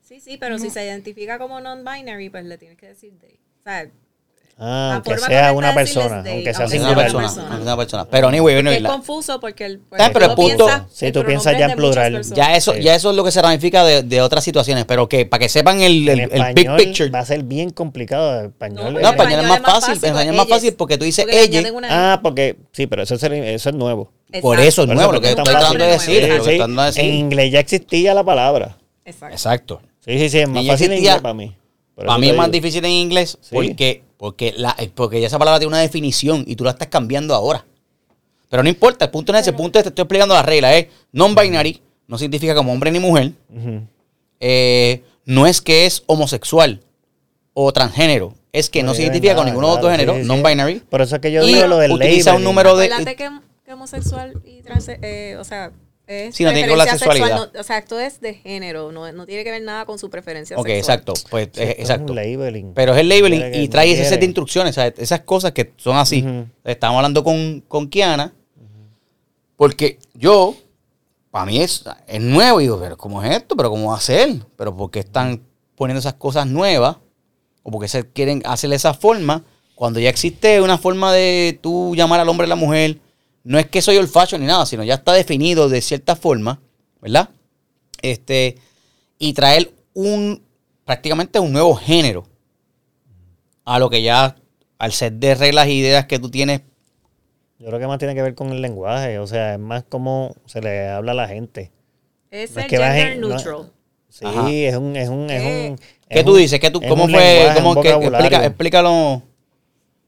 Sí, sí, pero si se identifica como non-binary, pues le tienes que decir they. O sea, Ah, aunque sea una persona, aunque sea aunque una singular. persona. persona. aunque sea una persona. Pero anyway, porque anyway, es la- confuso porque el, pues, Ah, pero el punto- el tú piensas ya en plural. ya eso, Sí. ya eso es lo que se ramifica de, de otras situaciones, pero que para que sepan el, el, el big picture. va a ser bien complicado. En español. No, español es más fácil. En español es más fácil porque tú dices Porque ella. Ah, porque sí, pero eso es, el- eso es nuevo. Por eso es nuevo, lo que es estoy tan tratando de decir. En inglés ya existía la palabra. Exacto. Exacto. Sí, sí, sí, es más fácil en inglés para mí. Para mí es más difícil en inglés Sí. porque, porque, la, porque ya esa palabra tiene una definición y tú la estás cambiando ahora. Pero no importa, el punto no es ese, el punto es, te estoy explicando la regla, es non-binary, no significa como hombre ni mujer, eh, no es que es homosexual o transgénero, es que no Oye, se identifica con nada, ninguno de los dos géneros, sí, sí. non-binary. Por eso es que yo digo lo del utiliza un número de... Acuérdate que, que homosexual y trans, eh, o sea, es Sí, no tiene que ver con la sexual, sexualidad. no- o sea, esto es de género, no, no tiene que ver nada con su preferencia Ok, sexual. exacto, pues Sí, eh, es exacto. un labeling. Pero es el labeling Quiere y no trae ese set de instrucciones, esas cosas que son así. Ujú. Estamos hablando con, con Kiana, porque yo, para mí es, es nuevo, y digo, pero ¿cómo es esto? ¿Pero cómo va a ser? ¿Pero por qué están poniendo esas cosas nuevas? ¿O por qué se quieren hacer de esa forma? Cuando ya existe una forma de tú llamar al hombre y a la mujer, no es que soy old fashion ni nada, sino ya está definido de cierta forma, ¿verdad? Este, y traer un, prácticamente un nuevo género a lo que ya, al set de reglas e ideas que tú tienes Yo creo que más tiene que ver con el lenguaje. O sea, es más como se le habla a la gente. Es No es ser que gender en- no- neutral. Sí, Ajá. es un, es un, es ¿Qué? un. ¿Qué es tú un- dices? ¿Qué tú, es ¿Cómo un fue? ¿Cómo un que, explica, explícalo.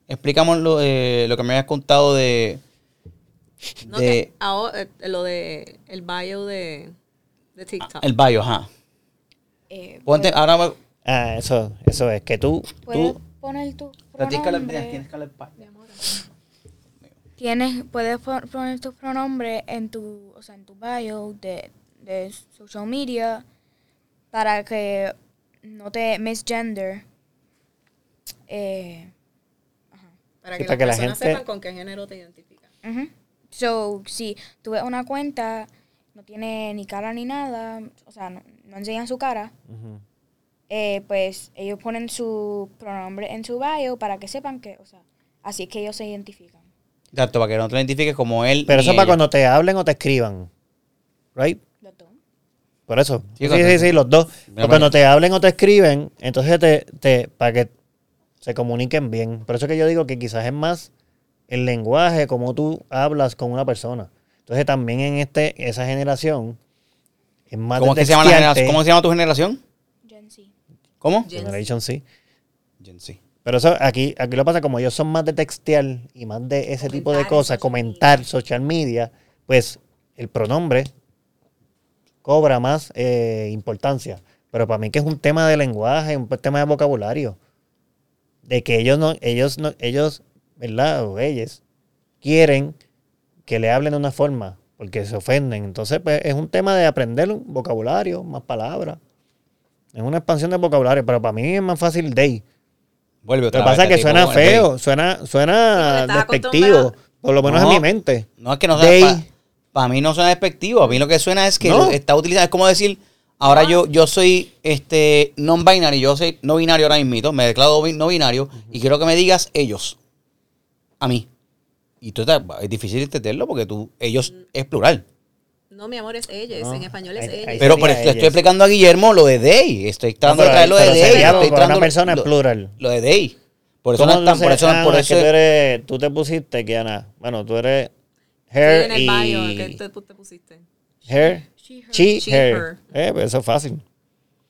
Explicamos lo, eh, lo que me habías contado de. No, de que ahora, eh, lo de el bio de, de TikTok. el bio, ajá. eh, Ponte, ahora me- Ah, eso, eso es. Que tú, puedes tú poner tu pero tienes que hablar- pronombre. tienes que hablar Tienes, puedes pon- poner tu pronombre en tu, o sea, en tu bio de, de social media para que no te misgender. Eh, para Sí, que para las que la gente- sepan con qué género te identifican. ujú. So, si tú ves una cuenta, no tiene ni cara ni nada, o sea, no, no enseñan su cara, eh, pues ellos ponen su pronombre en su bio para que sepan que, o sea, así es que ellos se identifican. Exacto, para que no te identifiques como él. Pero ni eso para ella. cuando te hablen o te escriban. ¿Right? Los dos. Por eso. Sí, Sí, sí, sí, los dos. Mira. cuando te hablen o te escriben, entonces te, te, para que se comuniquen bien. Por eso que yo digo que quizás es más el lenguaje, como tú hablas con una persona. Entonces también en este esa generación es más ¿Cómo, es que se llama la generación? ¿Cómo se llama tu generación? Gen Z. ¿Cómo? Gen Generation C. Gen Z. Pero eso aquí, aquí lo pasa como ellos son más de textear y más de ese tipo de cosas, comentar social media, pues el pronombre cobra más eh, importancia. Pero para mí que es un tema de lenguaje, un tema de vocabulario. De que ellos no, ellos no, ellos, ¿verdad? O ellos quieren que le hablen de una forma, porque se ofenden. Entonces, pues es un tema de aprender un vocabulario, más palabras. Es una expansión de vocabulario, pero para mí es más fácil day. Vuelve Lo otra que pasa es que suena feo, suena, suena despectivo, por lo menos No. en mi mente. No es que no Day. sea. Para mí no suena despectivo. A mí lo que suena es que No. lo está utilizando. Es como decir, ahora yo, yo soy este non-binary, yo soy no binario ahora mismo, me declaro no binario y quiero que me digas ellos. A mí. Y tú estás- es difícil entenderlo porque tú, ellos es plural. No, mi amor, es ella. No, en español es ella. Pero, pero estoy ellos. explicando a Guillermo lo de they. Estoy No, tratando de traer lo de they. estoy una tratando persona lo- es plural. Lo de they. Por eso ¿Cómo no están, por dices, eso, por no, eso es que tú, eres, tú te pusiste, Kiana, bueno, tú eres Sí, hair en el y... bio que te, te pusiste. Hair, She, her. she, She, hair. her. Eh, pues eso es fácil.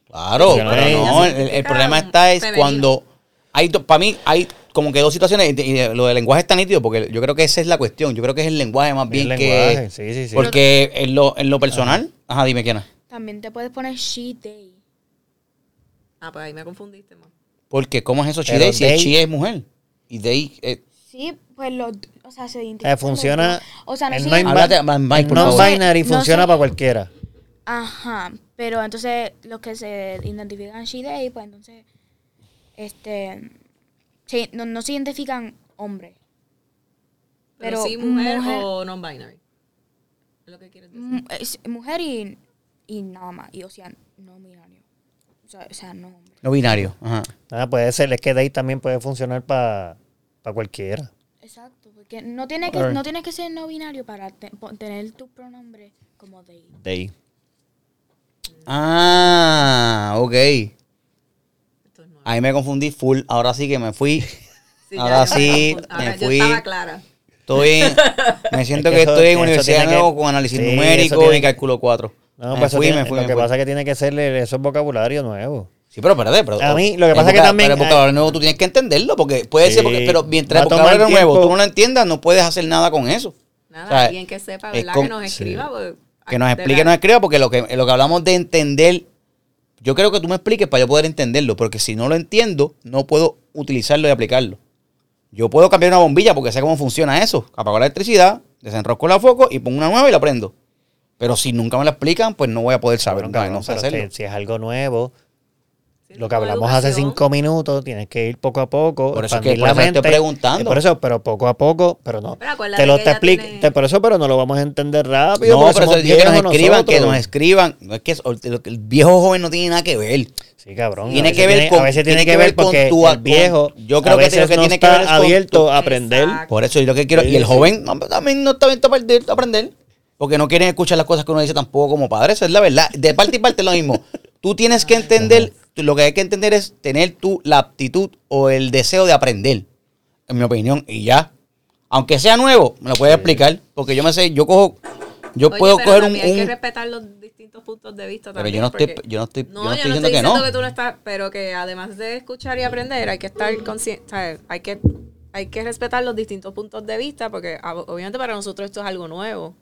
Claro, no pero no, ya el, el problema está es femenino. cuando hay, para mí hay como que dos situaciones y, y lo del lenguaje está nítido porque yo creo que esa es la cuestión, yo creo que es el lenguaje más bien El que lenguaje, sí, sí, sí. porque en lo, en lo personal, ajá, dime quién es. También te puedes poner she, they. Ah, pues ahí me confundiste más. Porque cómo es eso she Pero they? si she es mujer y they eh, Sí, pues los, o sea, se identifican. Eh, funciona... O sea, no el man, non-binary No sé- funciona para cualquiera. Ajá, pero entonces los que se identifican she, they, pues entonces, este, sí, no, no se identifican hombres. Pero, Pero sí, mujer, mujer- o non-binary. Es lo que quieres decir. Es mujer y, y nada más, y o sea, no binario. O sea, o sea, no hombre. no binario, ajá. Nada, puede ser, es que day también puede funcionar para cualquiera. Exacto, porque no tiene que, no tienes que ser no binario para te- po- tener tu pronombre como they. Day. Ah, ok. Ahí me confundí full, ahora sí que me fui. Sí, ahora sí. Ahora me yo fui. estaba clara. Estoy me siento Es que, que eso- estoy en Universidad nuevo que- con análisis sí, numérico tiene y cálculo 4. No, me pues fui, tiene- me fui, lo me que fui. pasa es que tiene que ser eso es vocabulario nuevo. Sí, pero espérate, pero. A mí, lo que pasa es que también pero el vocabulario nuevo tú tienes que entenderlo, porque puede ser, porque, pero mientras el vocabulario nuevo tú no lo entiendas, no puedes hacer nada con eso. Nada, O sea, alguien que sepa, es ¿verdad? con- que nos escriba. pues, Que nos explique, la- nos escriba, porque lo que, lo que hablamos de entender, yo creo que tú me expliques para yo poder entenderlo, porque si no lo entiendo, no puedo utilizarlo y aplicarlo. Yo puedo cambiar una bombilla porque sé cómo funciona eso. Apago la electricidad, desenrosco la foco y pongo una nueva y la prendo. Pero si nunca me la explican, pues no voy a poder saber, nunca, no sé hacerlo. si es algo nuevo, Sí, lo que hablamos hace cinco minutos, tienes que ir poco a poco. Por eso es que- por la eso estoy preguntando. Por eso, pero poco a poco, pero no. Pero te lo te explico, tiene- te- por eso, pero no lo vamos a entender rápido. No, pero eso que nos escriban, que nos escriban. No es que el viejo joven no tiene nada que ver. Sí, cabrón. Tiene a veces que ver con- A veces tiene, que que ver con porque tu- el viejo. yo creo a que lo que no tiene que ver es abierto tu- a aprender. Exacto. Por eso yo lo que quiero. Sí, y el sí. joven no, también no está abierto a aprender. Porque no quieren escuchar las cosas que uno dice tampoco como padre. Eso es la verdad. De parte y parte es lo mismo. Tú tienes que entender, lo que hay que entender es tener tú la aptitud o el deseo de aprender. En mi opinión. Y ya. Aunque sea nuevo, me lo puedes explicar. Porque yo me sé, yo cojo. Yo Oye, puedo pero coger un. Hay que un- respetar los distintos puntos de vista pero también. yo no estoy, porque- yo no estoy, yo No, no yo estoy no diciendo estoy que diciendo no. que tú no estás, pero que además de escuchar y aprender, hay que estar consciente, ¿sabes? Hay que, hay que respetar los distintos puntos de vista, porque ah, obviamente para nosotros esto es algo nuevo,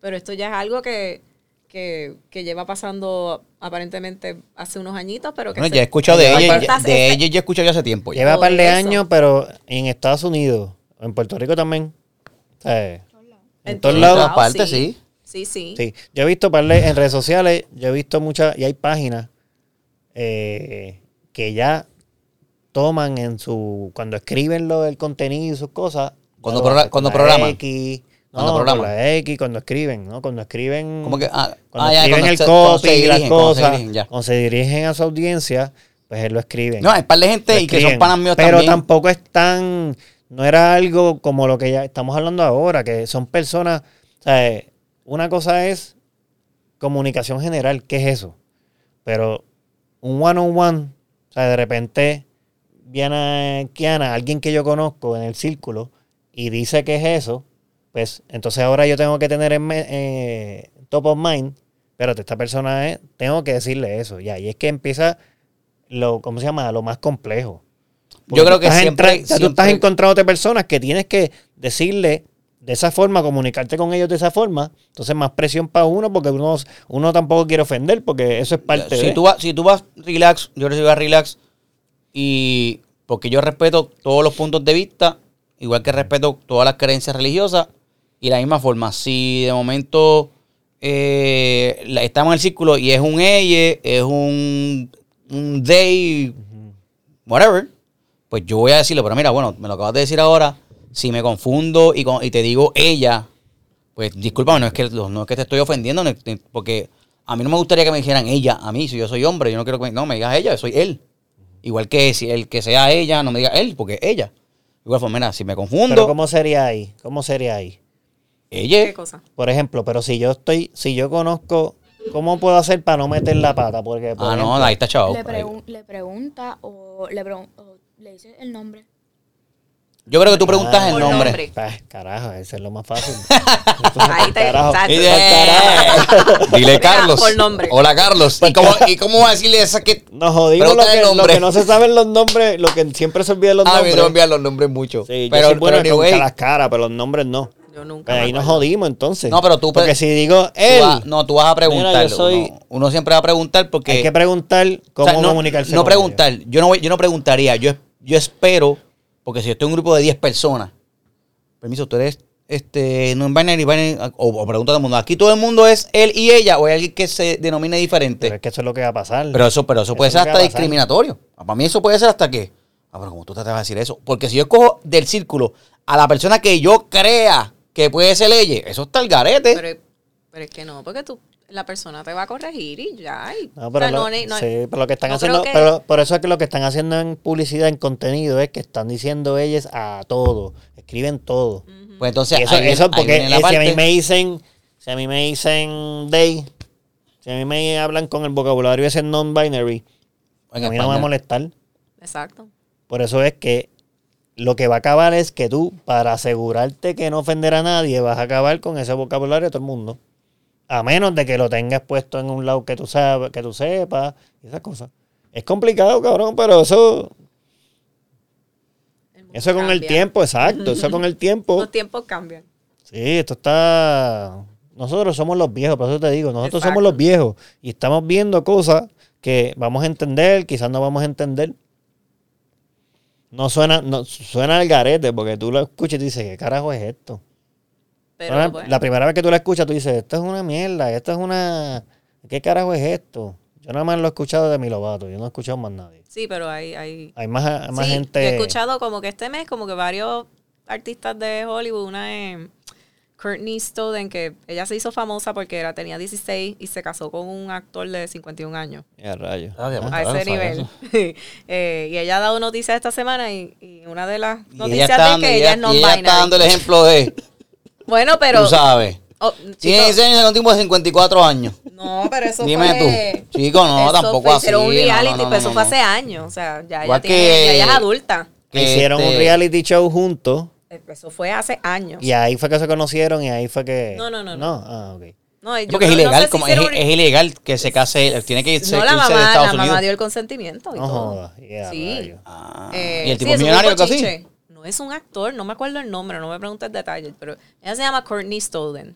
pero esto ya es algo que, que, que lleva pasando aparentemente hace unos añitos, pero que Bueno, se- ya he escuchado de ella, ya- de ella ya he escuchado ya hace tiempo. ya. Lleva un par de Eso. años, pero en Estados Unidos, en Puerto Rico también. En en todos En lados. todas partes, sí. Sí, sí. Sí, yo he visto par de- en redes sociales, yo he visto muchas, y hay páginas eh, que ya toman en su, cuando escriben lo del contenido y sus cosas. Cuando cuando programan. X, Cuando no, con programan. la X, cuando escriben, ¿no? Cuando escriben. Como que, ah, cuando ah, ya, escriben cuando el se- copy y las dirigen, cuando se cosas, dirigen, cuando se dirigen a su audiencia, pues él lo escriben. No, hay par de gente Lo y que son panas míos Pero también. tampoco es tan. No era algo como lo que ya estamos hablando ahora, que son personas. O sea, una cosa es comunicación general, ¿qué es eso? Pero un one-on-one, o sea, de repente viene Kiana, alguien que yo conozco en el círculo, y dice que es eso, pues entonces ahora yo tengo que tener en eh, top of mind, pero esta persona es, tengo que decirle eso, ya, y es que empieza lo, ¿cómo se llama? Lo más complejo. Yo creo que siempre- tú estás encontrándote personas que tienes que decirle de esa forma, comunicarte con ellos de esa forma, entonces más presión para uno porque uno, uno tampoco quiere ofender porque eso es parte si de... tú vas, si tú vas relax, yo recibo a relax y porque yo respeto todos los puntos de vista, igual que respeto todas las creencias religiosas y la misma forma, si de momento eh, estamos en el círculo y es un ella, es un, un they, whatever, pues yo voy a decirlo, pero mira, bueno, me lo acabas de decir ahora, si me confundo y, con- y te digo ella, pues discúlpame, no es que, no es que te estoy ofendiendo, porque a mí no me gustaría que me dijeran ella, a mí, si yo soy hombre, yo no quiero que me, no, me digas ella, yo soy él. Igual que si el que sea ella, no me diga él, porque ella. Igual forma, mira, si me confundo, Pero ¿cómo sería ahí? ¿Cómo sería ahí? Ella, ¿Qué cosa? Por ejemplo, pero si yo estoy, si yo conozco, ¿cómo puedo hacer para no meter la pata? Porque, por ah, no, ahí está chavo. Le, pregun- le pregunta o le, pregun- o le dice el nombre. Yo creo que tú preguntas el nombre. nombre. Ah, carajo, ese es lo más fácil. Ahí te Carajo. Dile Carlos. por nombre. Hola Carlos. ¿Y cómo, ¿Y cómo va a decirle esa que Nos jodimos lo Pregunta el que, lo nombre. que no se saben los nombres, lo que siempre se olvidan los Ah, a mí nombres. se olvidan los nombres mucho. Sí, yo pero, soy bueno pero en anyway, preguntar las caras, pero los nombres no. Yo nunca. Pero me ahí nos jodimos entonces. No, pero tú Porque si digo tú él, no, tú vas a preguntar. Soy- uno, uno siempre va a preguntar porque. hay que preguntar o cómo sea, no, comunicarse. No con preguntar. Yo no, voy- yo no preguntaría. Yo, yo espero, porque si yo estoy en un grupo de 10 personas, permiso, tú eres este, no en binary, binary, o, o pregunta a todo el mundo. Aquí todo el mundo es él y ella, o hay alguien que se denomine diferente. Pero es que eso es lo que va a pasar. Pero eso, pero eso puede Eso ser es lo que hasta discriminatorio. Para mí eso puede ser hasta que. Ah, pero como tú te vas a decir eso. Porque si yo escojo del círculo a la persona que yo crea que puede ser ella, eso está el garete. Pero, pero es que no, porque tú, la persona te va a corregir y ya. y- No, o pero, sea, lo, no no- sí, pero lo que están no haciendo, que- pero por eso es que lo que están haciendo en publicidad, en contenido, es que están diciendo ellas a todo, escriben todo. pues entonces, Y eso, ahí eso ahí porque la si a mí me dicen, si a mí me dicen they, si a mí me hablan con el vocabulario ese non-binary, a mí no me va a molestar. Exacto. Por eso es que lo que va a acabar es que tú, para asegurarte que no ofender a nadie, vas a acabar con ese vocabulario de todo el mundo. A menos de que lo tengas puesto en un lado que tú sabes, que tú sepas, esas cosas. Es complicado, cabrón, pero eso, eso con el tiempo, exacto, eso con el tiempo. Los tiempos cambian. Sí, esto está. Nosotros somos los viejos, por eso te digo, nosotros somos los viejos y estamos viendo cosas que vamos a entender, quizás no vamos a entender. No suena, no suena al garete, porque tú lo escuchas y tú dices, ¿qué carajo es esto? Pero Suena- La primera vez que tú lo escuchas, tú dices, esto es una mierda, esto es una. ¿Qué carajo es esto? Yo nada más lo he escuchado de mi lobato, yo no he escuchado más nadie. sí, pero hay, hay, Hay más, más sí, gente. Yo he escuchado como que este mes, como que varios artistas de Hollywood, una es Courtney Stodden, que ella se hizo famosa porque era, tenía 16 y se casó con un actor de 51 años. Ya, rayos. Ah, A ese nivel. Eh, y ella ha dado noticias esta semana y, y una de las Y noticias de dando, que ella, ella, es y ella está dando el ejemplo de, Bueno, pero... tú sabes. oh, Tiene chicos, 16 años un tipo de 54 años. no, pero eso Dime fue... tú. Chico, no, eso tampoco fue- así. Hicieron un no, no, reality, no, pero eso no, fue no. hace años. O sea, ya, ella, tiene, que- ya ella es adulta. Que hicieron un Este- reality show juntos Eso fue hace años. y ahí fue que se conocieron y ahí fue que. No, no, no, No, no. ah, ok. No, yo Porque es no ilegal, si como es, un- es ilegal que se case, tiene que irse, No, la irse de mamá, Estados la mamá dio el consentimiento y No todo. jodas, yeah, sí. Ah, Eh, y el sí, tipo un millonario algo así. No es un actor, no me acuerdo el nombre, no me preguntes detalles, pero ella se llama Courtney Stolden.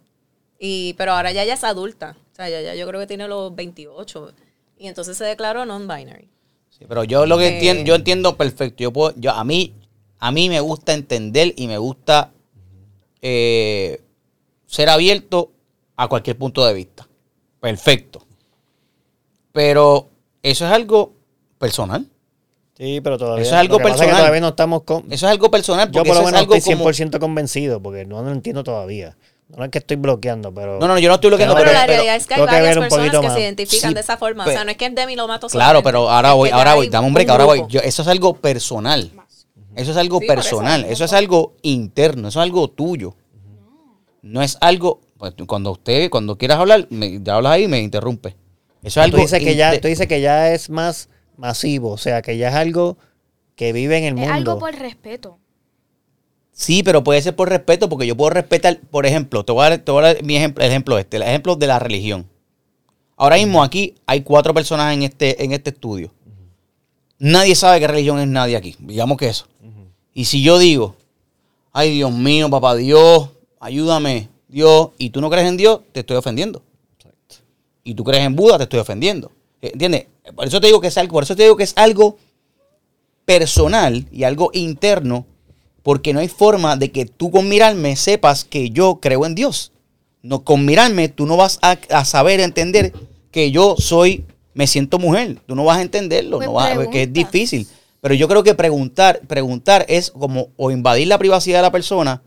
Y, pero ahora ya ella es adulta. O sea, ya, ya yo creo que tiene los 28. Y entonces se declaró non-binary. Sí, pero yo lo que Eh. entiendo, yo entiendo perfecto. Yo puedo, yo a mí, a mí me gusta entender y me gusta eh, ser abierto a cualquier punto de vista. Perfecto. Pero eso es algo personal. Sí, pero todavía. Eso es algo lo que pasa es que personal. todavía no estamos con. Eso es algo personal. Yo por lo es menos algo estoy como- 100% convencido porque no lo entiendo todavía. No es que estoy bloqueando, pero. No, no, yo no estoy bloqueando. No, pero, pero- la pero realidad es que hay que varias ver un personas poquito que más. se identifican Sí, de esa forma. o sea, no es que es Demi Lovato Claro, solamente, pero ahora es voy, ahora voy, dame un break, ahora voy. Yo- eso es algo personal. Eso es algo Sí, por eso, personal, eso es algo interno, eso es algo tuyo. No es algo, pues, cuando usted, cuando quieras hablar, me te hablas ahí y me interrumpe. Eso es algo tú, dices que ya, tú dices que ya es más masivo, o sea, que ya es algo que vive en el Es mundo. algo por respeto. Sí, pero puede ser por respeto, porque yo puedo respetar, por ejemplo, te voy a dar, te voy a dar mi ejemplo, el ejemplo este, el ejemplo de la religión. Ahora mismo aquí hay cuatro personas en este, en este estudio. Nadie sabe qué religión es nadie aquí. Digamos que eso. Y si yo digo, ay Dios mío, papá Dios, ayúdame, Dios, y tú no crees en Dios, te estoy ofendiendo. Y tú crees en Buda, te estoy ofendiendo. ¿Entiendes? Por eso te digo que es algo, por eso te digo que es algo personal y algo interno, porque no hay forma de que tú con mirarme sepas que yo creo en Dios. No, con mirarme tú no vas a, a saber entender que yo soy, me siento mujer. Tú no vas a entenderlo, Pues no vas, porque es difícil. Pero yo creo que preguntar, preguntar es como o invadir la privacidad de la persona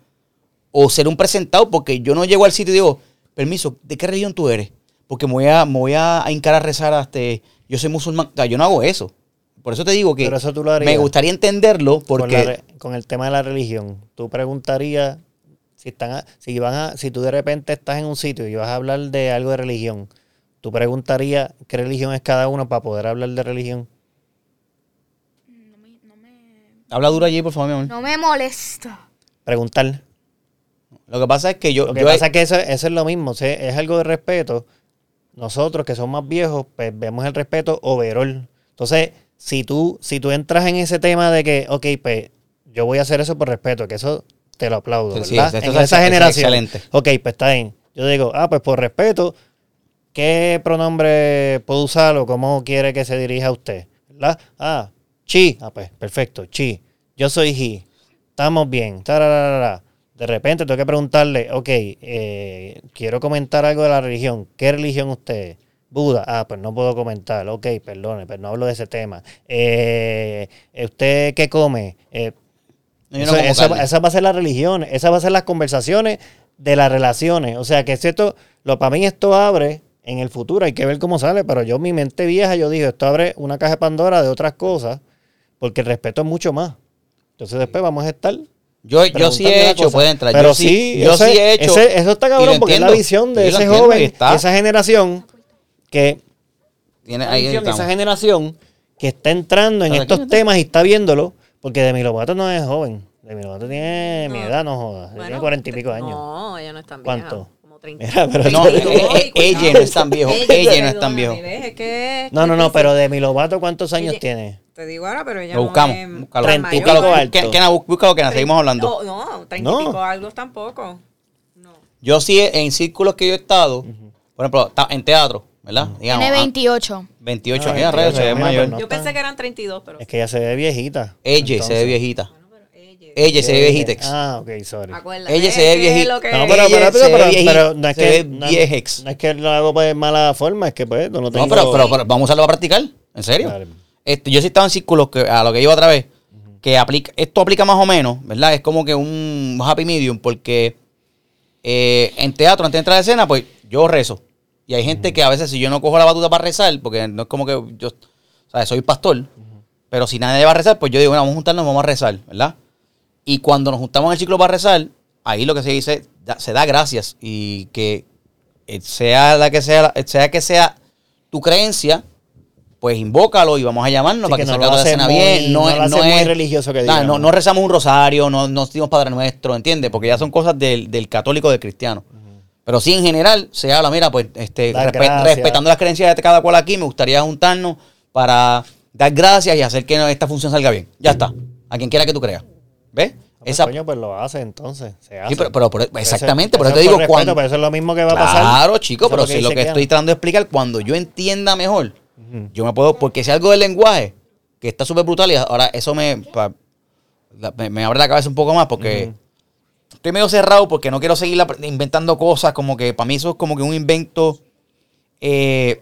o ser un presentado, porque yo no llego al sitio y digo, permiso, ¿de qué religión tú eres? Porque me voy a, me voy a hincar a rezar hasta, yo soy musulmán. O sea, yo no hago eso. Por eso te digo que Pero eso tú lo harías. me gustaría entenderlo Con, la porque... re- con el tema de la religión, tú preguntarías si están a- si van a, si tú de repente estás en un sitio y vas a hablar de algo de religión, tú preguntarías qué religión es cada uno para poder hablar de religión. No me, no me, Habla duro allí, por favor, mi amor. no me molesta. Preguntar. Lo que pasa es que yo... Lo que yo- pasa es que eso, eso es lo mismo, o sea, es algo de respeto. Nosotros que somos más viejos, pues vemos el respeto overall. Entonces, si tú, si tú entras en ese tema de que, ok, pues yo voy a hacer eso por respeto, que eso te lo aplaudo, Sí, sí, ¿verdad? esto en es- esa es generación. excelente. Ok, pues está bien. Yo digo, ah, pues por respeto, ¿qué pronombre puedo usar o cómo quiere que se dirija a usted? ¿Verdad? Ah, chi. Ah, pues perfecto, chi. Yo soy he. Estamos bien. Tararara. De repente tengo que preguntarle, ok, eh, quiero comentar algo de la religión. ¿Qué religión usted es? Buda. Ah, pues no puedo comentar. Ok, perdone, pero no hablo de ese tema. Eh, ¿Usted qué come? Eh, No, eso- esa, esa va a ser las religiones, esas van a ser las conversaciones de las relaciones. O sea que es cierto, lo, para mí esto abre en el futuro, hay que ver cómo sale, pero yo mi mente vieja, yo digo, esto abre una caja de Pandora de otras cosas, porque el respeto es mucho más. Entonces después vamos a estar... Yo, yo sí he hecho, cosa. puede entrar. Pero yo sí, yo ese- sí he hecho. ese- eso está cabrón porque es la visión de ese joven, está. esa generación que Tiene- ahí esa generación que está entrando en estos está. temas y está viéndolo, porque Demi Lovato no es joven. Demi Lovato tiene mi edad, no jodas. Bueno, tiene cuarenta y pico años. No, ella no es tan vieja. ¿Cuánto? Como 30. Mira, pero No, eh, eh, ella no es tan viejo. Ella no es tan viejo. Es que, no, no, no, que pero Demi Lovato, ¿cuántos años Ella- tiene? Te digo ahora, pero ella Lo no buscamos. es Búscalo. tan Treinta y mayor. pico alto. Kena, búscalo, Kena, seguimos hablando. No, no, treinta No. y pico algo tampoco. No. Yo sí, en círculos que yo he estado, por ejemplo, en teatro, ¿verdad? Digamos, Tiene ah, 28. 28 Ah, mira, rayos, se ve mayor. no Yo pensé que eran 32, pero... Es que ella se ve viejita. Ella se ve viejita. Ella... Se ve viejitex. Ah, ok, sorry. Acuérdate Ella se ve que viejita. lo que- No, pero, Ella pero, pero, pero, no es que no, viejex. no es que lo hago pues, de mala forma, es que pues no lo tengo. No, pero, pero, pero vamos a usarlo para practicar. ¿En serio? Vale. Este, yo sí estaba en círculos que, a lo que iba otra vez, que aplica, esto aplica más o menos, ¿verdad? Es como que un happy medium, porque eh, en teatro, antes de entrar a escena, pues yo rezo. Y hay gente que a veces, si yo no cojo la batuta para rezar, porque no es como que yo, o sea, soy pastor, pero si nadie va a rezar, pues yo digo, bueno, vamos a juntarnos, vamos a rezar, ¿verdad? Y cuando nos juntamos en el ciclo para rezar, ahí lo que se dice, da- se da gracias. Y que eh, sea la que sea, sea que sea tu creencia, pues invócalo y vamos a llamarnos Sí, para que que, no salga la escena muy- bien. No, no es- no muy es religioso que Nah, no, no rezamos un rosario, no, no decimos Padre Nuestro, ¿entiendes? Porque ya son cosas del, del católico, del cristiano. Pero sí, en general, se habla, mira, pues este, respe- respetando las creencias de cada cual aquí, me gustaría juntarnos para dar gracias y hacer que esta función salga bien. Ya está. A quien quiera que tú creas. ¿Ves? Pues, Esa, coño, pues lo hace entonces. Se hace. Sí, pero- Eso- exactamente, por eso te digo respeto, cuando- pero eso es lo mismo que va a pasar. Claro, chico, pero si lo que estoy tratando de explicar, cuando yo entienda mejor, yo me puedo, porque si algo del lenguaje, que está súper brutal, y ahora eso me, pa- me, me abre la cabeza un poco más, porque estoy medio cerrado, porque no quiero seguir inventando cosas, como que para mí eso es como que un invento eh,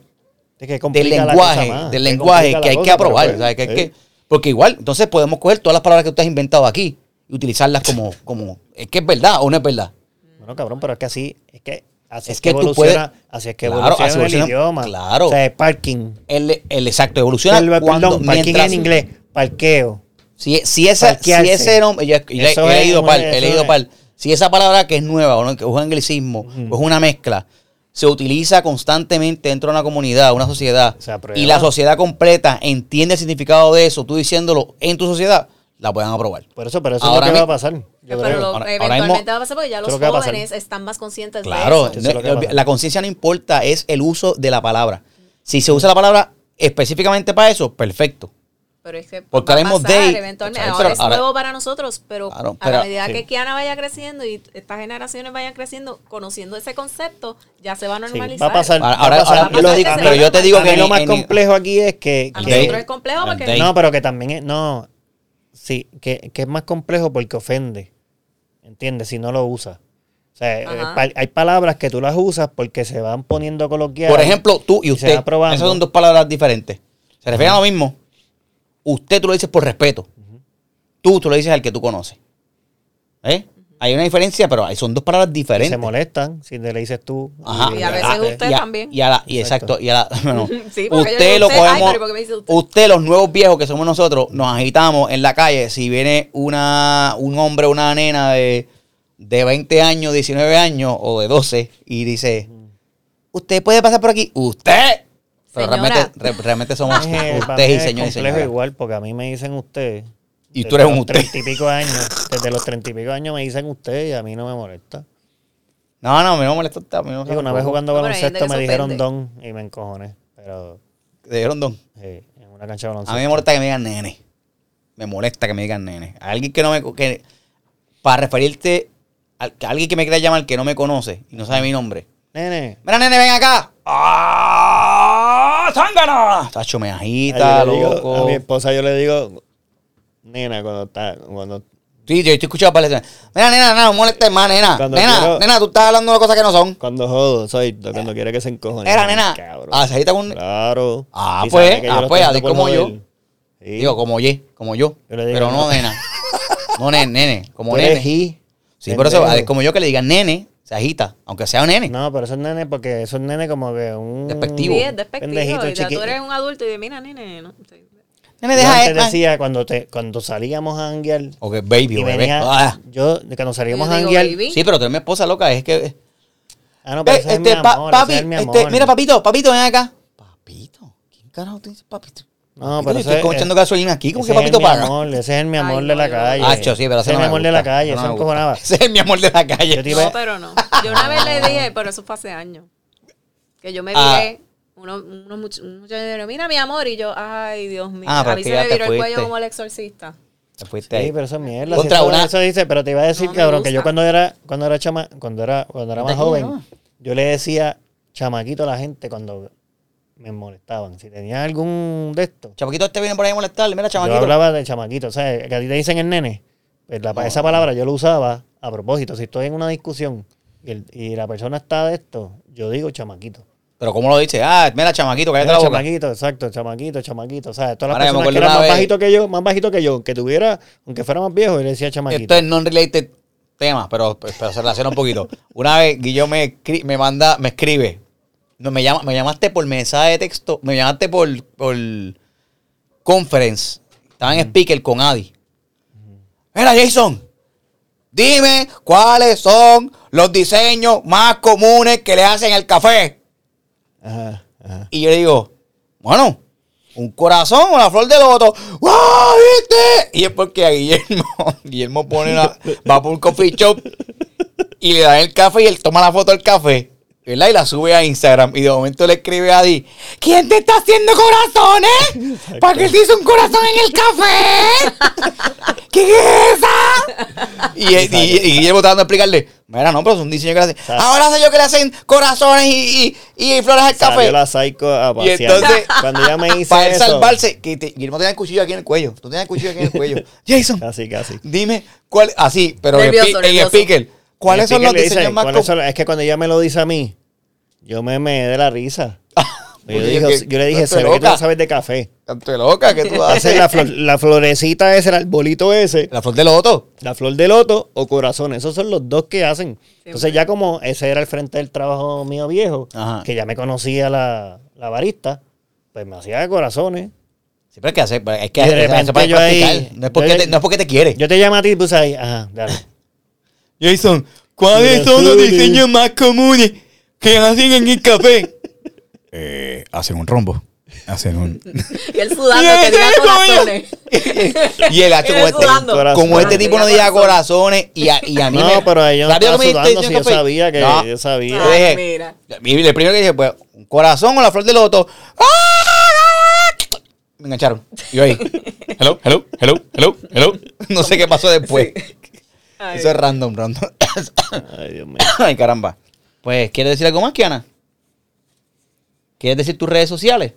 Es que del lenguaje, del lenguaje que hay que cosa, aprobar, pues. Que hay eh. que- porque igual, entonces podemos coger todas las palabras que tú has inventado aquí y utilizarlas como, como, es que es verdad o no es verdad. Bueno, cabrón, pero es que así, es que así Es es, que, que evoluciona, puedes- así es que Claro, evoluciona así el idioma. claro. O sea, es parking. El, el exacto, evoluciona El- cuando, perdón, parking mientras- en inglés, parqueo. Si, si, esa, si ese nombre, yo, yo he- leído par, he leído par. Si esa palabra que es nueva o no, que es un anglicismo o es una mezcla, se utiliza constantemente dentro de una comunidad, una sociedad, y la sociedad completa entiende el significado de eso, tú diciéndolo en tu sociedad, la puedan aprobar. Por eso, pero eso Ahora es lo que mi- va a pasar. Yo pero creo. lo- Ahora- ahora eventualmente mismo- va a pasar porque ya los lo a jóvenes están más conscientes Claro, de eso. No- la conciencia no importa, es el uso de la palabra. Si se usa la palabra específicamente para eso, perfecto. Pero es que Porque va a ahora pasar Dave- eventualmente. Ahora Pero es ahora- nuevo para nosotros, pero, Claro, a pero- la medida sí. que Kiana vaya creciendo y estas generaciones vayan creciendo, conociendo ese concepto, ya se va a Sí, normalizar. va a pasar. Ahora, a ahora- pasar. ahora- a digo- pero yo te digo a que lo más complejo aquí es que, A que- nosotros es complejo porque no, pero que también es, no, sí, que, que es más complejo porque ofende, ¿entiendes? Si no lo usas. O sea, eh, Ajá. hay palabras que tú las usas porque se van poniendo coloquiales. Por ejemplo, tú y y se usted. va probando. Esas son dos palabras diferentes. Se refieren a lo mismo. Usted tú lo dices por respeto. Tú, tú lo dices al que tú conoces. ¿Eh? Hay una diferencia, pero son dos palabras y diferentes. se molestan si le dices tú. Ajá. Y a veces Ah, usted y a- también. Y a la, y exacto. Y a la, bueno, Sí, porque yo usted lo cogemos. pero ¿por qué me dice usted? usted, los nuevos viejos que somos nosotros, nos agitamos en la calle. Si viene una, un hombre o una nena de, de 20 años, 19 años o de 12 y dice: Usted puede pasar por aquí. Usted. Pero realmente, re- realmente somos eh, usted y señor y complejo señora. igual porque a mí me dicen usted. Y desde tú eres un usted. Treinta y pico años. Desde los treinta y pico años me dicen usted y a mí no me molesta. No, no, a mí no me molesta. a mí no me Digo, una vez jugando baloncesto me dijeron don y me encojoné. Pero Te dieron don. eh, en una cancha de A baloncesto. mí me molesta que me digan nene. Me molesta que me digan nene. A alguien que no me... Que, para referirte a, a alguien que me quiera llamar que no me conoce y no sabe mi nombre. Nene. Mira, nene, ven acá. ¡Ah! ¡Zángana! Tacho, me agita, digo- loco. a mi esposa yo le digo, nena, cuando está, cuando Sí, yo estoy escuchando para Mira, nena, nena, no molestes más, nena. Cuando nena, quiero- nena, tú estás hablando de cosas que no son. cuando jodo, soy cuando quiere que se encojone. Era, nena. Cabrón. Ah, se agita con... Claro. Ah, pues, ah, pues, así como yo. Sí. Digo, como ye, como yo. Yo le digo, pero no, nena. No, nene, nene. Como nene. he, Sí, por eso, como yo que le digan nene, se agita, aunque sea un nene. No, pero eso es nene porque eso es nene como que un... Despectivo. Sí, es despectivo. Y tú eres un adulto y de mira, nene, no. Sí. Nene, Yo deja antes eh, decía, cuando, te, cuando salíamos a janguear, O que baby, o bebé. venía, Ah. yo, cuando salíamos a baby. Sí, pero tú eres mi esposa loca, es que. Ah, no, pero Eh, ese es este, mi pa- amor, papi, ese es mi este, amor. mira, papito, papito, ven acá. Papito, ¿quién carajo te dice papito? No, Papito, pero yo ese estoy es- escuchando gasolina aquí, ¿cómo que es papito mi paga? amor, ese es el mi amor Ay, de la calle. Hacho, sí, pero ese es mi amor de la calle, no eso encojonaba. Ese es mi amor de la calle. Yo te No, pero no. Yo una vez le dije, pero eso fue hace años, que yo me Ah. Uno, unos much- un muchacho me dijo, mira mi amor, y yo, ay, Dios mío, Ah, a mí se me viró el fuiste. cuello como el exorcista. Te fuiste Sí, ahí. pero eso es mierda. Contra si una- eso dice, pero te iba a decir, No cabrón, que yo cuando era, cuando era chama, cuando era, cuando era más joven, no. yo le decía chamaquito a la gente cuando me molestaban. Si tenía algún de esto, Chamaquito, este viene por ahí a molestarle. Mira, yo chamaquito. hablaba de chamaquito. O sea, que a ti te dicen el nene, pues la- esa palabra yo lo usaba a propósito. Si estoy en una discusión y, el- y la persona está de esto, yo digo chamaquito. Pero ¿cómo lo dice? Ah, mira, chamaquito, cállate Era la boca. chamaquito, exacto, chamaquito, chamaquito. O sea, todas las Ahora, personas que eran más vez- bajito que yo, más bajito que yo, que tuviera, aunque fuera más viejo, le decía chamaquito. Esto es non-related tema, pero, pero se relaciona un poquito. Una vez Guillo me, me manda, me escribe. No, me, llama, me llamaste por mensaje de texto, me llamaste por, por conference. Estaba en speaker con Adi. Mira, Jason, dime cuáles son los diseños más comunes que le hacen al café. Y yo le digo, bueno, un corazón la flor de loto. ¡Wow! ¿Viste? Y es porque a Guillermo, Guillermo pone la, va por un coffee shop y le da el café y él toma la foto del café. ¿Verdad? Y la sube a Instagram. Y de momento le escribe a Adi, ¿quién te está haciendo corazones? ¿Para qué te hizo un corazón en el café? ¿Qué es esa? Y, y, y Guillermo tratando de explicarle, mira, no, pero es un diseño que le hacen. Ahora sé yo que le hacen corazones y, y, y flores al café. Salió la psycho a Y pasear. entonces, cuando ella me dice para él eso, salvarse, que te- Guillermo tenía el cuchillo aquí en el cuello. Tú tenías el cuchillo aquí en el cuello. Jason, Casi, casi. dime cuál, así, pero en, Nervioso, en nervioso. speaker, ¿cuáles son los le dice, diseños más Es que cuando ella me lo dice a mí, yo me me de la risa. Yo, Porque digo- que- yo le dije, se ve que tú no sabes de café. Tanto de loca que tú Haces la, flor- la florecita ese, el arbolito ese, La flor de loto. la flor de loto o corazón. Esos son los dos que hacen. Entonces ya como ese era el frente del trabajo mío viejo, Ajá. que ya me conocía la, la barista, pues me hacía corazones. Siempre hay que hacer, es que de repente yo ahí- practicar. No es porque yo- te, no es porque te quiere. Yo te llamo a ti y pues ahí, ajá, dale. Jason, ¿cuáles son los diseños más comunes que hacen en el café? Eh, hacen un rombo. Hacen un... Y él sudando, que diga corazones. y el hacho como este, como este Corazón. tipo no diga corazones y a, y a mí No, me... pero ellos no estaban sudando, si yo sabía que No. yo sabía. Yo dije, Ay, mira. Y el primero que dije, pues, un corazón o la flor de loto. ¡Ah! Me engancharon. Y yo ahí, hello, hello, hello, hello, hello. No sé qué pasó después. Ay. Eso es random, random. Ay, Dios mío. Ay, caramba. Pues, ¿quieres decir algo más, Kiana? ¿Quieres decir tus redes sociales?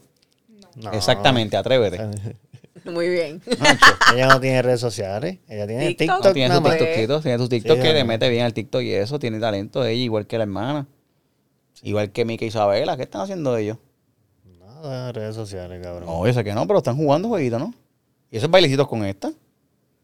No. Exactamente, atrévete. Muy bien. Ella no tiene redes sociales. Ella tiene TikTok. TikTok, No, tiene nada sus. TikTokitos, tiene sus TikTok Sí, que le mete bien al TikTok y eso, tiene talento ella, igual que la hermana. Igual que Mika y Isabela, ¿qué están haciendo ellos? Nada, redes sociales, cabrón. No, yo sé que no, pero están jugando jueguitos, ¿no? Y esos bailecitos con esta.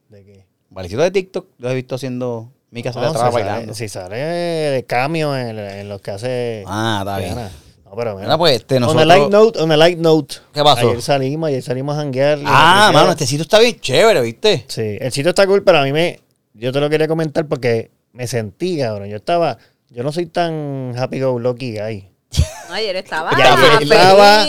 ¿De qué? Bailecitos de TikTok, los he visto haciendo Mika se No, sale, bailando. si sale de cambio en, en los que hace. Ah, está bien. Diana. No, pero mira. Mira, pues, este, On a nosotros- light note, on a light note. ¿Qué pasó? Ayer salimos, ayer salimos a janguear. Ah, mano, este sitio está bien chévere, ¿viste? Sí, el sitio está cool, pero a mí me. Yo te lo quería comentar porque me sentí, cabrón. Yo estaba. Yo no soy tan happy go lucky guy. No, ayer estaba Ya, feliz. estaba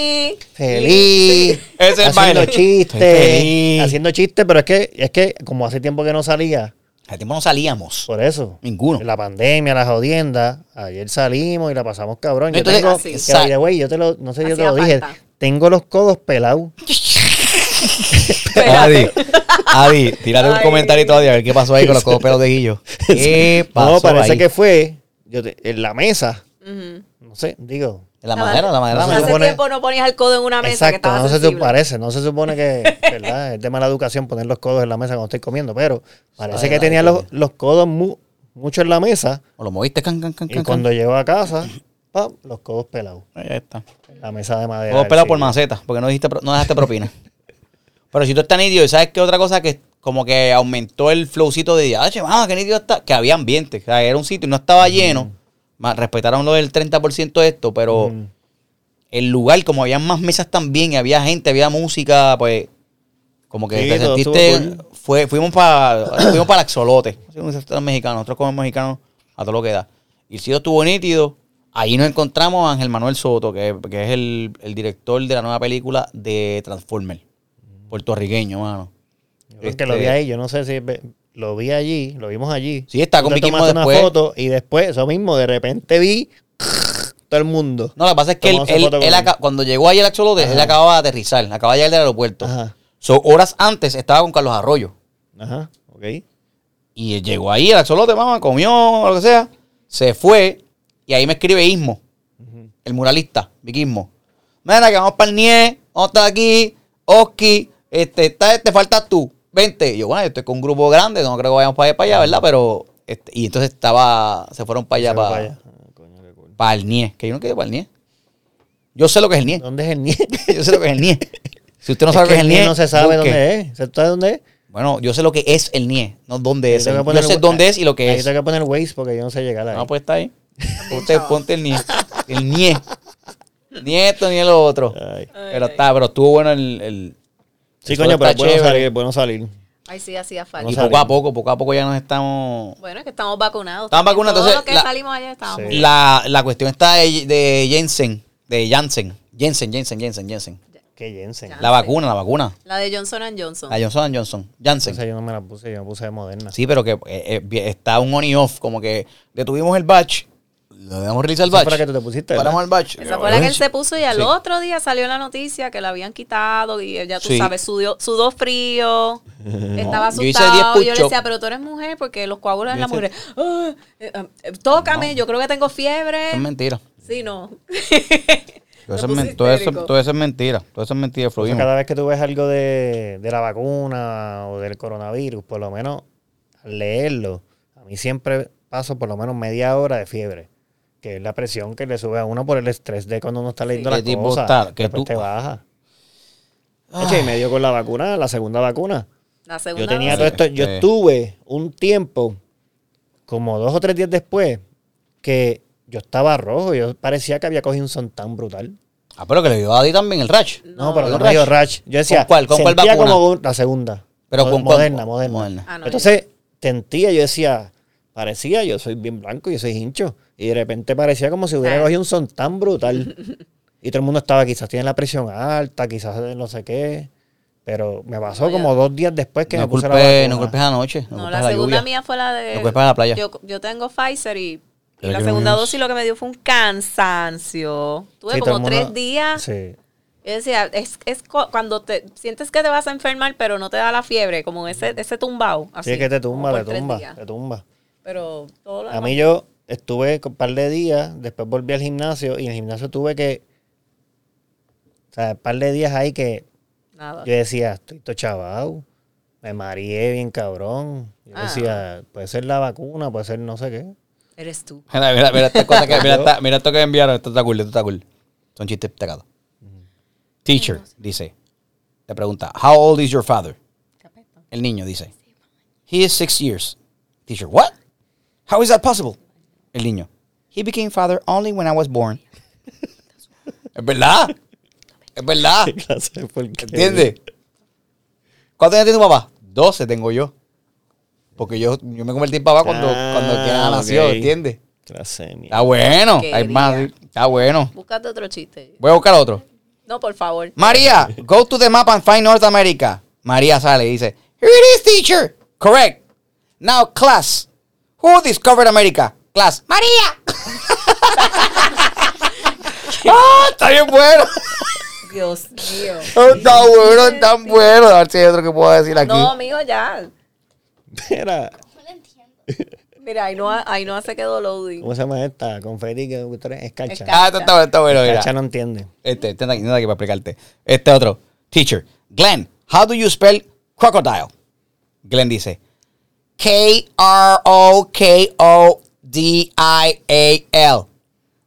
Feliz. Ese es el haciendo baile. Chistes. feliz. Haciendo chistes, pero es que, es que como hace tiempo que no salía, Hace tiempo no salíamos. por eso. Ninguno. La pandemia, la jodienda. Ayer salimos y la pasamos cabrón. Yo Entonces, tengo, así. que, yo te lo, no sé si yo te lo dije. falta. Tengo los codos pelados. Adi, Adi, tírate un comentario todavía a ver qué pasó ahí con los codos pelos de Guillo. ¿Qué pasó No, parece ahí? que fue yo te- en la mesa. No sé, digo. En la madera, la madera. No la se Hace madera. supone- tiempo no ponías el codo en una mesa que Exacto, estaba no se sensible. supone, parece, no se supone que, ¿verdad? Es de mala educación poner los codos en la mesa cuando estoy comiendo, pero parece que tenía los, los codos mu- mucho en la mesa O lo moviste, can, can, can, y can, cuando llegó a casa, ¡pam! los codos pelados can. Ahí está. la mesa de madera. Codos pelados por maceta, porque no, dijiste, no dejaste propina. Pero si tú estás ¿y sabes qué otra cosa que como que aumentó el flowcito de ah, che, qué está? Que había ambiente. O sea, era un sitio y no estaba lleno. Respetaron lo del 30% de esto, pero el lugar, como había más mesas también, y había gente, había música, pues como que Sí, te sentiste. Fue, fuimos para fuimos para el Axolote. Los mexicanos, nosotros comemos mexicanos a todo lo que da. Y el sitio estuvo nítido. Ahí nos encontramos a Ángel Manuel Soto, que, que es el, el director de la nueva película de Transformer. Puertorriqueño, mano. Yo creo que lo Este- vi ahí, yo no sé si lo vi allí, lo vimos allí. Sí, está con te Vicky tomaste una después. foto y después, eso mismo, de repente vi todo el mundo. No, lo que pasa es que él, él- él aca- cuando llegó ahí al Axolote, él acababa de aterrizar, acababa de llegar del aeropuerto. Ajá, So, horas antes estaba con Carlos Arroyo. ajá, ok. Y él llegó ahí al Axolote, mamá, comió, o lo que sea. Se fue. Y ahí me escribe Ismo, el muralista, Viquismo. Mira, que vamos para el NIE, vamos a estar aquí, Oski, este, está, este, faltas tú, vente. Y yo, bueno, yo estoy con un grupo grande, no creo que vayamos para allá, para allá ¿verdad? Pero, este, y entonces estaba, se fueron para allá, Se para, para allá. Ah, coño, para el NIE, que yo no quiero para el NIE. Yo sé lo que es el NIE, ¿Dónde es el NIE? yo sé lo que es el NIE. Si usted no sabe lo que es el NIE, no se sabe busque. dónde es. ¿Usted sabe dónde es? Bueno, yo sé lo que es el NIE, no dónde es. Yo sé dónde es y lo que Ahí es. tengo que poner Waze porque yo no sé llegar ahí. No, pues está ahí. Usted ponte el NIE. El NIE. Ni esto ni el otro. Ay. Pero está, pero estuvo bueno el. el Sí, eso coño, pero chévere. salir, bueno salir. Ay, sí, hacía falta. Y poco a poco, poco a poco ya nos estamos. Bueno, es que estamos vacunados. Estamos vacunados, Todos entonces, los que la- salimos allá estábamos. Sí. La, la cuestión está de, de Jensen. De Janssen. Jensen, Jensen, Jensen, Jensen. Que Jensen. La vacuna, la vacuna. La de Johnson Johnson. La Johnson Johnson. Janssen. Esa yo no me la puse, yo me puse de moderna. Sí, pero que eh, eh, está un on y off. Como que detuvimos el batch. Le damos release al Esa batch. la que tú te pusiste, Paramos el batch. Esa fue la que él se puso y al Sí. otro día salió la noticia que la habían quitado y ya tú Sí. sabes, sudó, sudó frío, estaba Yo hice asustado. 10 Yo, le decía, pero tú eres mujer porque los coágulos en la mujer. "Ah, eh, eh, tócame, yo creo que tengo fiebre. Eso es mentira. Sí, no. Todo eso, es todo, eso, todo eso es mentira. Todo eso es mentira, fluimos. cada vez que tú ves algo de, de la vacuna o del coronavirus, por lo menos al leerlo, a mí siempre paso por lo menos media hora de fiebre, que es la presión que le sube a uno por el estrés de cuando uno está leyendo ¿Qué las tipo cosas. está? Que tú- te baja. Eche, y me dio con la vacuna, la segunda vacuna. La segunda Yo tenía todo esto, yo Sí. estuve un tiempo, como dos o tres días después, que yo estaba rojo, yo parecía que había cogido un son tan brutal. Ah, pero que le dio a Adi también el rash. No, pero ¿con no me dio rash? Yo decía, ¿Con cuál? ¿Con cuál sentía vacuna? como la segunda. Pero con cuál? moderna, moderna. Moderna. Ah, no, Entonces, tentía, yo decía, parecía, yo soy bien blanco, yo soy hincho. Y de repente parecía como si hubiera Ah. cogido un son tan brutal. y todo el mundo estaba, quizás tiene la presión alta, quizás no sé qué. Pero me pasó No, como yo- dos días después que no me puse la culpes, vacuna. no culpes anoche. No, No, la la segunda lluvia. mía fue la de. No culpes a la playa. Yo, yo tengo Pfizer y, la segunda es- dosis lo que me dio fue un cansancio. Tuve Sí, como mundo- tres días. Sí. Yo decía, es, es cuando te sientes que te vas a enfermar, pero no te da la fiebre, como ese, ese tumbao. Así, Sí, es que te tumba, te tumba, te tumba. Pero todo lo A mí yo estuve un par de días, después volví al gimnasio y en el gimnasio tuve que, o sea, un par de días ahí que Nada. yo decía, estoy todo chavao, me mareé bien cabrón. Yo Ah. decía, puede ser la vacuna, puede ser no sé qué. Eres tú. Mira, mira, mira esta cosa que, mira, esta- mira esto que me enviaron. Esto está cool, esto está cool. Son chistes pegados. Teacher, dice. Le pregunta, how old is your father? El niño dice, he is six years. Teacher, what? How is that possible? El niño, he became father only when I was born. es verdad. Es verdad. ¿Entiendes? ¿Cuántos años tiene tu papá? 12 tengo yo. Porque yo, yo me convertí en papá cuando, Ah, cuando Kiana nació, ok. ¿entiendes? Está bueno. Hay más. Está bueno. Búscate otro chiste. Voy a buscar otro. No, por favor. María, go to the map and find North America. María sale y dice, Here it is, teacher. Correct. Now, class. Who discovered America? Class. María. ah, está bien bueno. Dios mío. Está bueno, está bueno. A ver si hay otro que puedo decir aquí. No, amigo, ya. Espera, Mira, ahí no, ahí no se quedó loading. ¿cómo se llama esta? Confeti que eres escarcha. Escarcha. Ah, esto está, está bueno, mira. Escarcha no entiende. Este, este, aquí, aquí para explicarte. Este otro. Teacher, Glenn, how do you spell crocodile? Glenn dice, K-R-O-K-O-D-I-A-L.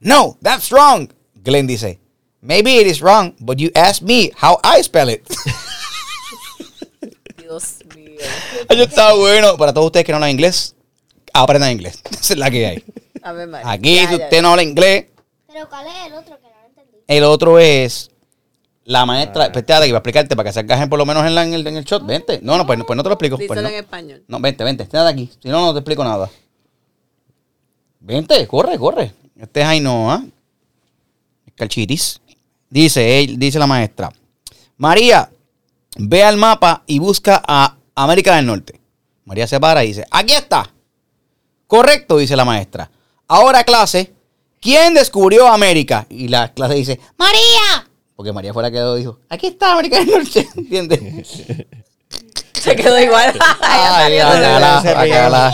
No, that's wrong. Glenn dice, maybe it is wrong, but you asked me how I spell it. Dios mío. Eso está bueno. Para todos ustedes que no hablan inglés, aprendan inglés. Esa es la que hay. A ver, María. Aquí, Ya, si ya, usted no habla inglés, Pero ¿cuál es el otro que no lo entendí? El otro es la maestra. Espérate, que iba a explicarte para que se encajen por lo menos en, la- en el, en el shot. Vente. No, no, pues, pues no te lo explico. Pues Díselo no. en español. No, vente, vente. Esté de aquí. Si no, no te explico nada. Vente, corre, corre. Este es Ainhoa. Calchitis. Dice, él- dice la maestra. María, ve al mapa y busca a América del Norte. María se para y dice, aquí está. Correcto, dice la maestra. Ahora clase, ¿quién descubrió América? Y la clase dice, María. Porque María fue la que dijo, aquí está América del Norte. ¿Entiendes? Se quedó igual. Ay, no entiendo.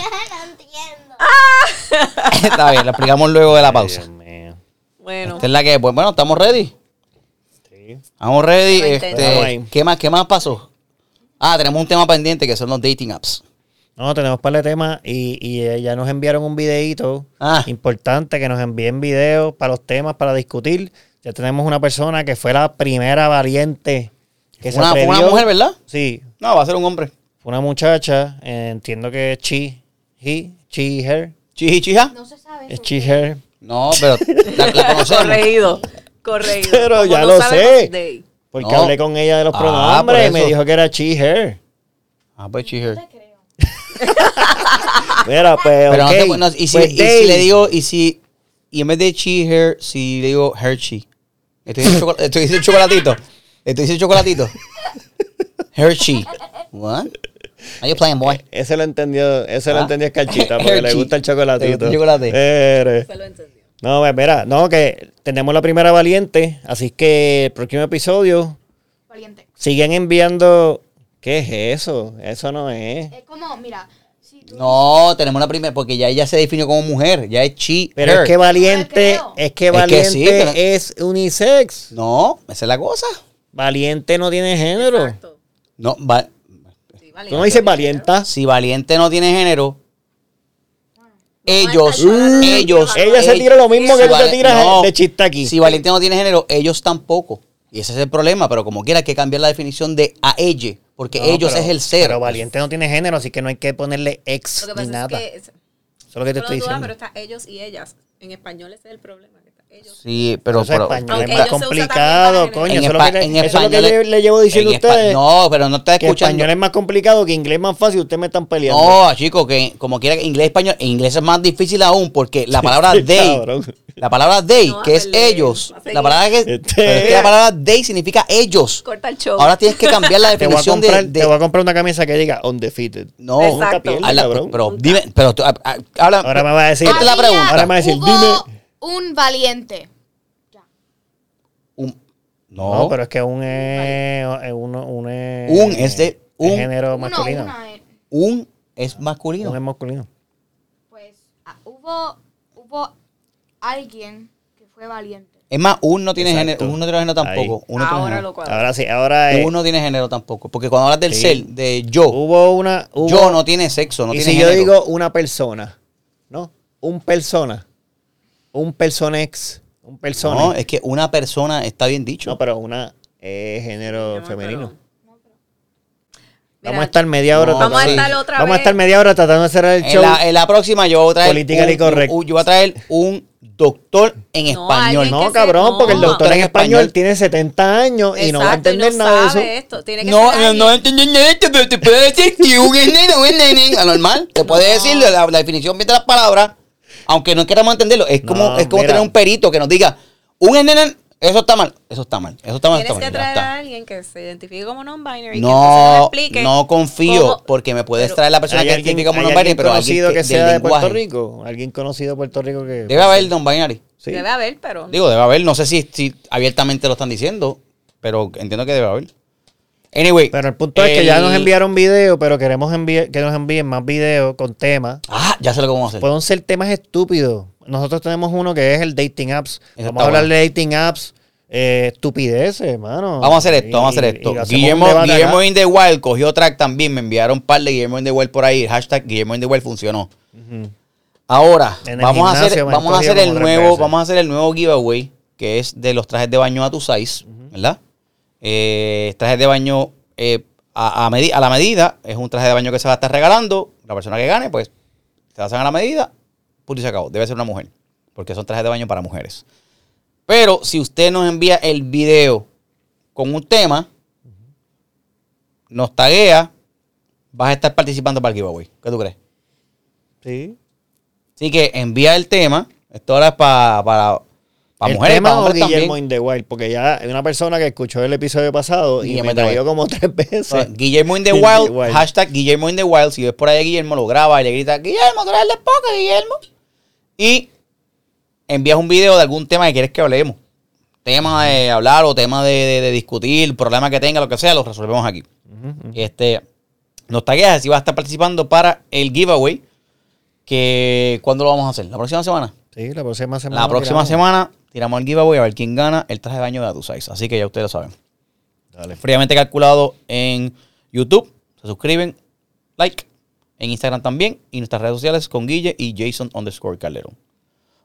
Está bien, lo explicamos luego de la pausa. Bueno, Esta es la que, pues bueno, estamos ready. Sí. Estamos ready. Lo Este. ¿qué, más, ¿Qué más pasó? Ah, tenemos un tema pendiente que son los dating apps. No, tenemos par de temas y, y eh, ya nos enviaron un videito Ah. importante que nos envíen videos para los temas para discutir. Ya tenemos una persona que fue la primera valiente que se Una, fue una mujer, ¿verdad? Sí, No, va a ser un hombre. fue una muchacha, eh, entiendo que es she, he, she, her, Chiji, chija. No se sabe. es she, her. No, pero la, la conocemos. corregido. Corregido. Pero Como ya no lo sé. de- Porque No. hablé con ella de los Ah, pronombres y me dijo que era she, her. Ah, pues chija. Mira, pues, Pero no ok, te- no, y, si, pues, y si le digo, y si, y en vez de chi her, si le digo Hershey. Estoy diciendo, estoy diciendo chocolatito. Estoy diciendo chocolatito. Hershey. What? Are you playing, boy? Ese lo entendió, ese lo Ah. entendió Escarchita, porque le gusta el chocolatito. ¿Te gusta el chocolate? Se lo entendió. No, mira, no, que tenemos la primera valiente, así que el próximo episodio Valiente. siguen enviando. ¿Qué es eso? Eso no es. Es como, mira, No, tenemos la primera, porque ya ella se definió como mujer. Ya es chi. Pero her. es que valiente, es que Es que valiente sí, pero- es unisex. No, esa es la cosa. Valiente no tiene género. Exacto. No, va- Sí, vale. Tú no dices valienta. si valiente no tiene género, ellos, Mm. ellos. Ella se tira lo mismo que tú te tiras de chiste aquí. Si valiente no tiene género, ellos tampoco. Y ese es el problema, pero como quiera hay que cambiar la definición de a ella, porque No, ellos pero- es el ser. Pero valiente no tiene género, así que no hay que ponerle ex Lo que ni pasa nada. es que. es- Eso es lo que te estoy duda, diciendo. pero está ellos y ellas. En español ese es el problema. Que ellos. Sí, pero... Es pero- español es más complicado, coño. En Eso es lo que, le- eso es lo que le, le llevo diciendo a ustedes. No, pero no está que escuchando. español es más complicado, que inglés es más fácil. Ustedes me están peleando. No, chicos, que como quiera que inglés español, en inglés es más difícil aún porque la palabra Sí, they, cabrón. la palabra they, No, que es hacerle- ellos, a la palabra que, Este- es que la palabra they significa ellos. Corta el show. Ahora tienes que cambiar la Te a definición comprar, de, de- te voy a comprar una camisa que diga undefeated. no, Exacto. Nunca pierde, habla- cabrón. pero dime, pero tú, ah, ah, habla, Ahora me va a decir. Ponte la pregunta. Ahora me va a decir, dime. Un valiente. un- No, no, pero es que un es. uno- un es. Un es de- un- género Uno, masculino. una, eh, un es masculino. Un es masculino. pues ah, hubo, hubo alguien que fue valiente. Es más, un no tiene Exacto. género, un no tiene género tampoco. Un Ahora género. lo cuadro. Ahora sí, ahora es. Un no tiene género tampoco, porque cuando hablas del Sí. ser, de yo, Hubo una. hubo- yo no tiene sexo, no y tiene si yo digo una persona, ¿no? Un persona. Un personex. Un persona. No, es que una persona está bien dicho. No, pero una es género No, femenino. pero- vamos a estar media hora No, tratando- Vamos a estar otra Vamos a estar media hora tratando de cerrar el en, show. la, en la próxima yo voy a traer Politically un, correct. un- yo voy a traer un doctor en No, español. no, cabrón, se- porque el no. doctor en En español español. tiene 70 años y no va a entender nada de eso. esto. Tiene que No, ser no, alguien- no entiendo nada de esto, pero te puede decir que un nene, un nene. Anormal. Te puede decir la, la definición bien de las palabras, aunque no queramos entenderlo. Es como, No, es como mira. tener un perito que nos diga, un nene, eso está mal, eso está mal, eso está mal, Tienes está que traer a alguien que se identifique como non-binary. que entonces No, nos explique no confío, cómo- porque me puedes traer la persona ¿Hay que alguien, identifica como non-binary, alguien pero alguien conocido que, del sea de Puerto. Rico? ¿Alguien conocido de Puerto Rico que... Debe haber non-binary. Sí. Debe haber, pero. Digo, debe haber, no sé si, si abiertamente lo están diciendo, pero entiendo que debe haber. Anyway. Pero el punto es que ya nos enviaron video, pero queremos enviar, que nos envíen más videos con temas. Ah, ya sé lo que vamos a hacer. Pueden ser temas estúpidos. Nosotros tenemos uno que es el dating apps. Eso vamos a hablar bueno. de dating apps. Eh, estupideces, hermano. Vamos a hacer esto, Y- vamos a hacer esto. Guillermo, Guillermo in the Wild cogió track también. Me enviaron un par de Guillermo in the Wild por ahí. Hashtag Guillermo in the Wild funcionó. Ahora, vamos a hacer, vamos a hacer el nuevo, veces. vamos a hacer el nuevo giveaway, que es de los trajes de baño a tu size, ¿verdad? Eh, trajes de baño eh, a, a a la medida, es un traje de baño que se va a estar regalando. La persona que gane, pues, se hacen a la medida, punto y se acabó. Debe ser una mujer, porque son trajes de baño para mujeres. Pero si usted nos envía el video con un tema, nos taguea, vas a estar participando para el giveaway. ¿Qué tú crees? Sí. Así que envía el tema. Esto ahora es pa- para, para ¿El mujeres, tema para o hombres Guillermo también. in the Wild? Porque ya hay una persona que escuchó el episodio pasado y Guillermo me trayó como tres veces. Guillermo in the In the Wild, hashtag Guillermo in the Wild. Si ves por ahí a Guillermo, lo graba y le grita, Guillermo, tú eres el de poca, Guillermo. Y envías un video de algún tema que quieres que hablemos. Tema de hablar o tema de, de- de discutir, problema que tenga, lo que sea, lo resolvemos aquí. Este, nos tagueas si vas a estar participando para el giveaway. Que, ¿Cuándo lo vamos a hacer? ¿La próxima semana? Sí, la próxima semana. La próxima semana tiramos el giveaway a ver quién gana el traje de baño de tu size. Así que ya ustedes lo saben. Dale. Fríamente calculado en YouTube. Se suscriben, like. En Instagram también. Y nuestras redes sociales con Guille y Jason underscore Calderón.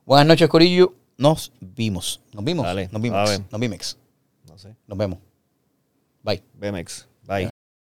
Buenas noches, Corillo. Nos vimos. Nos vimos. Dale, Nos vimos. Nos vimos. No sé. Nos vemos. Bye. BMX.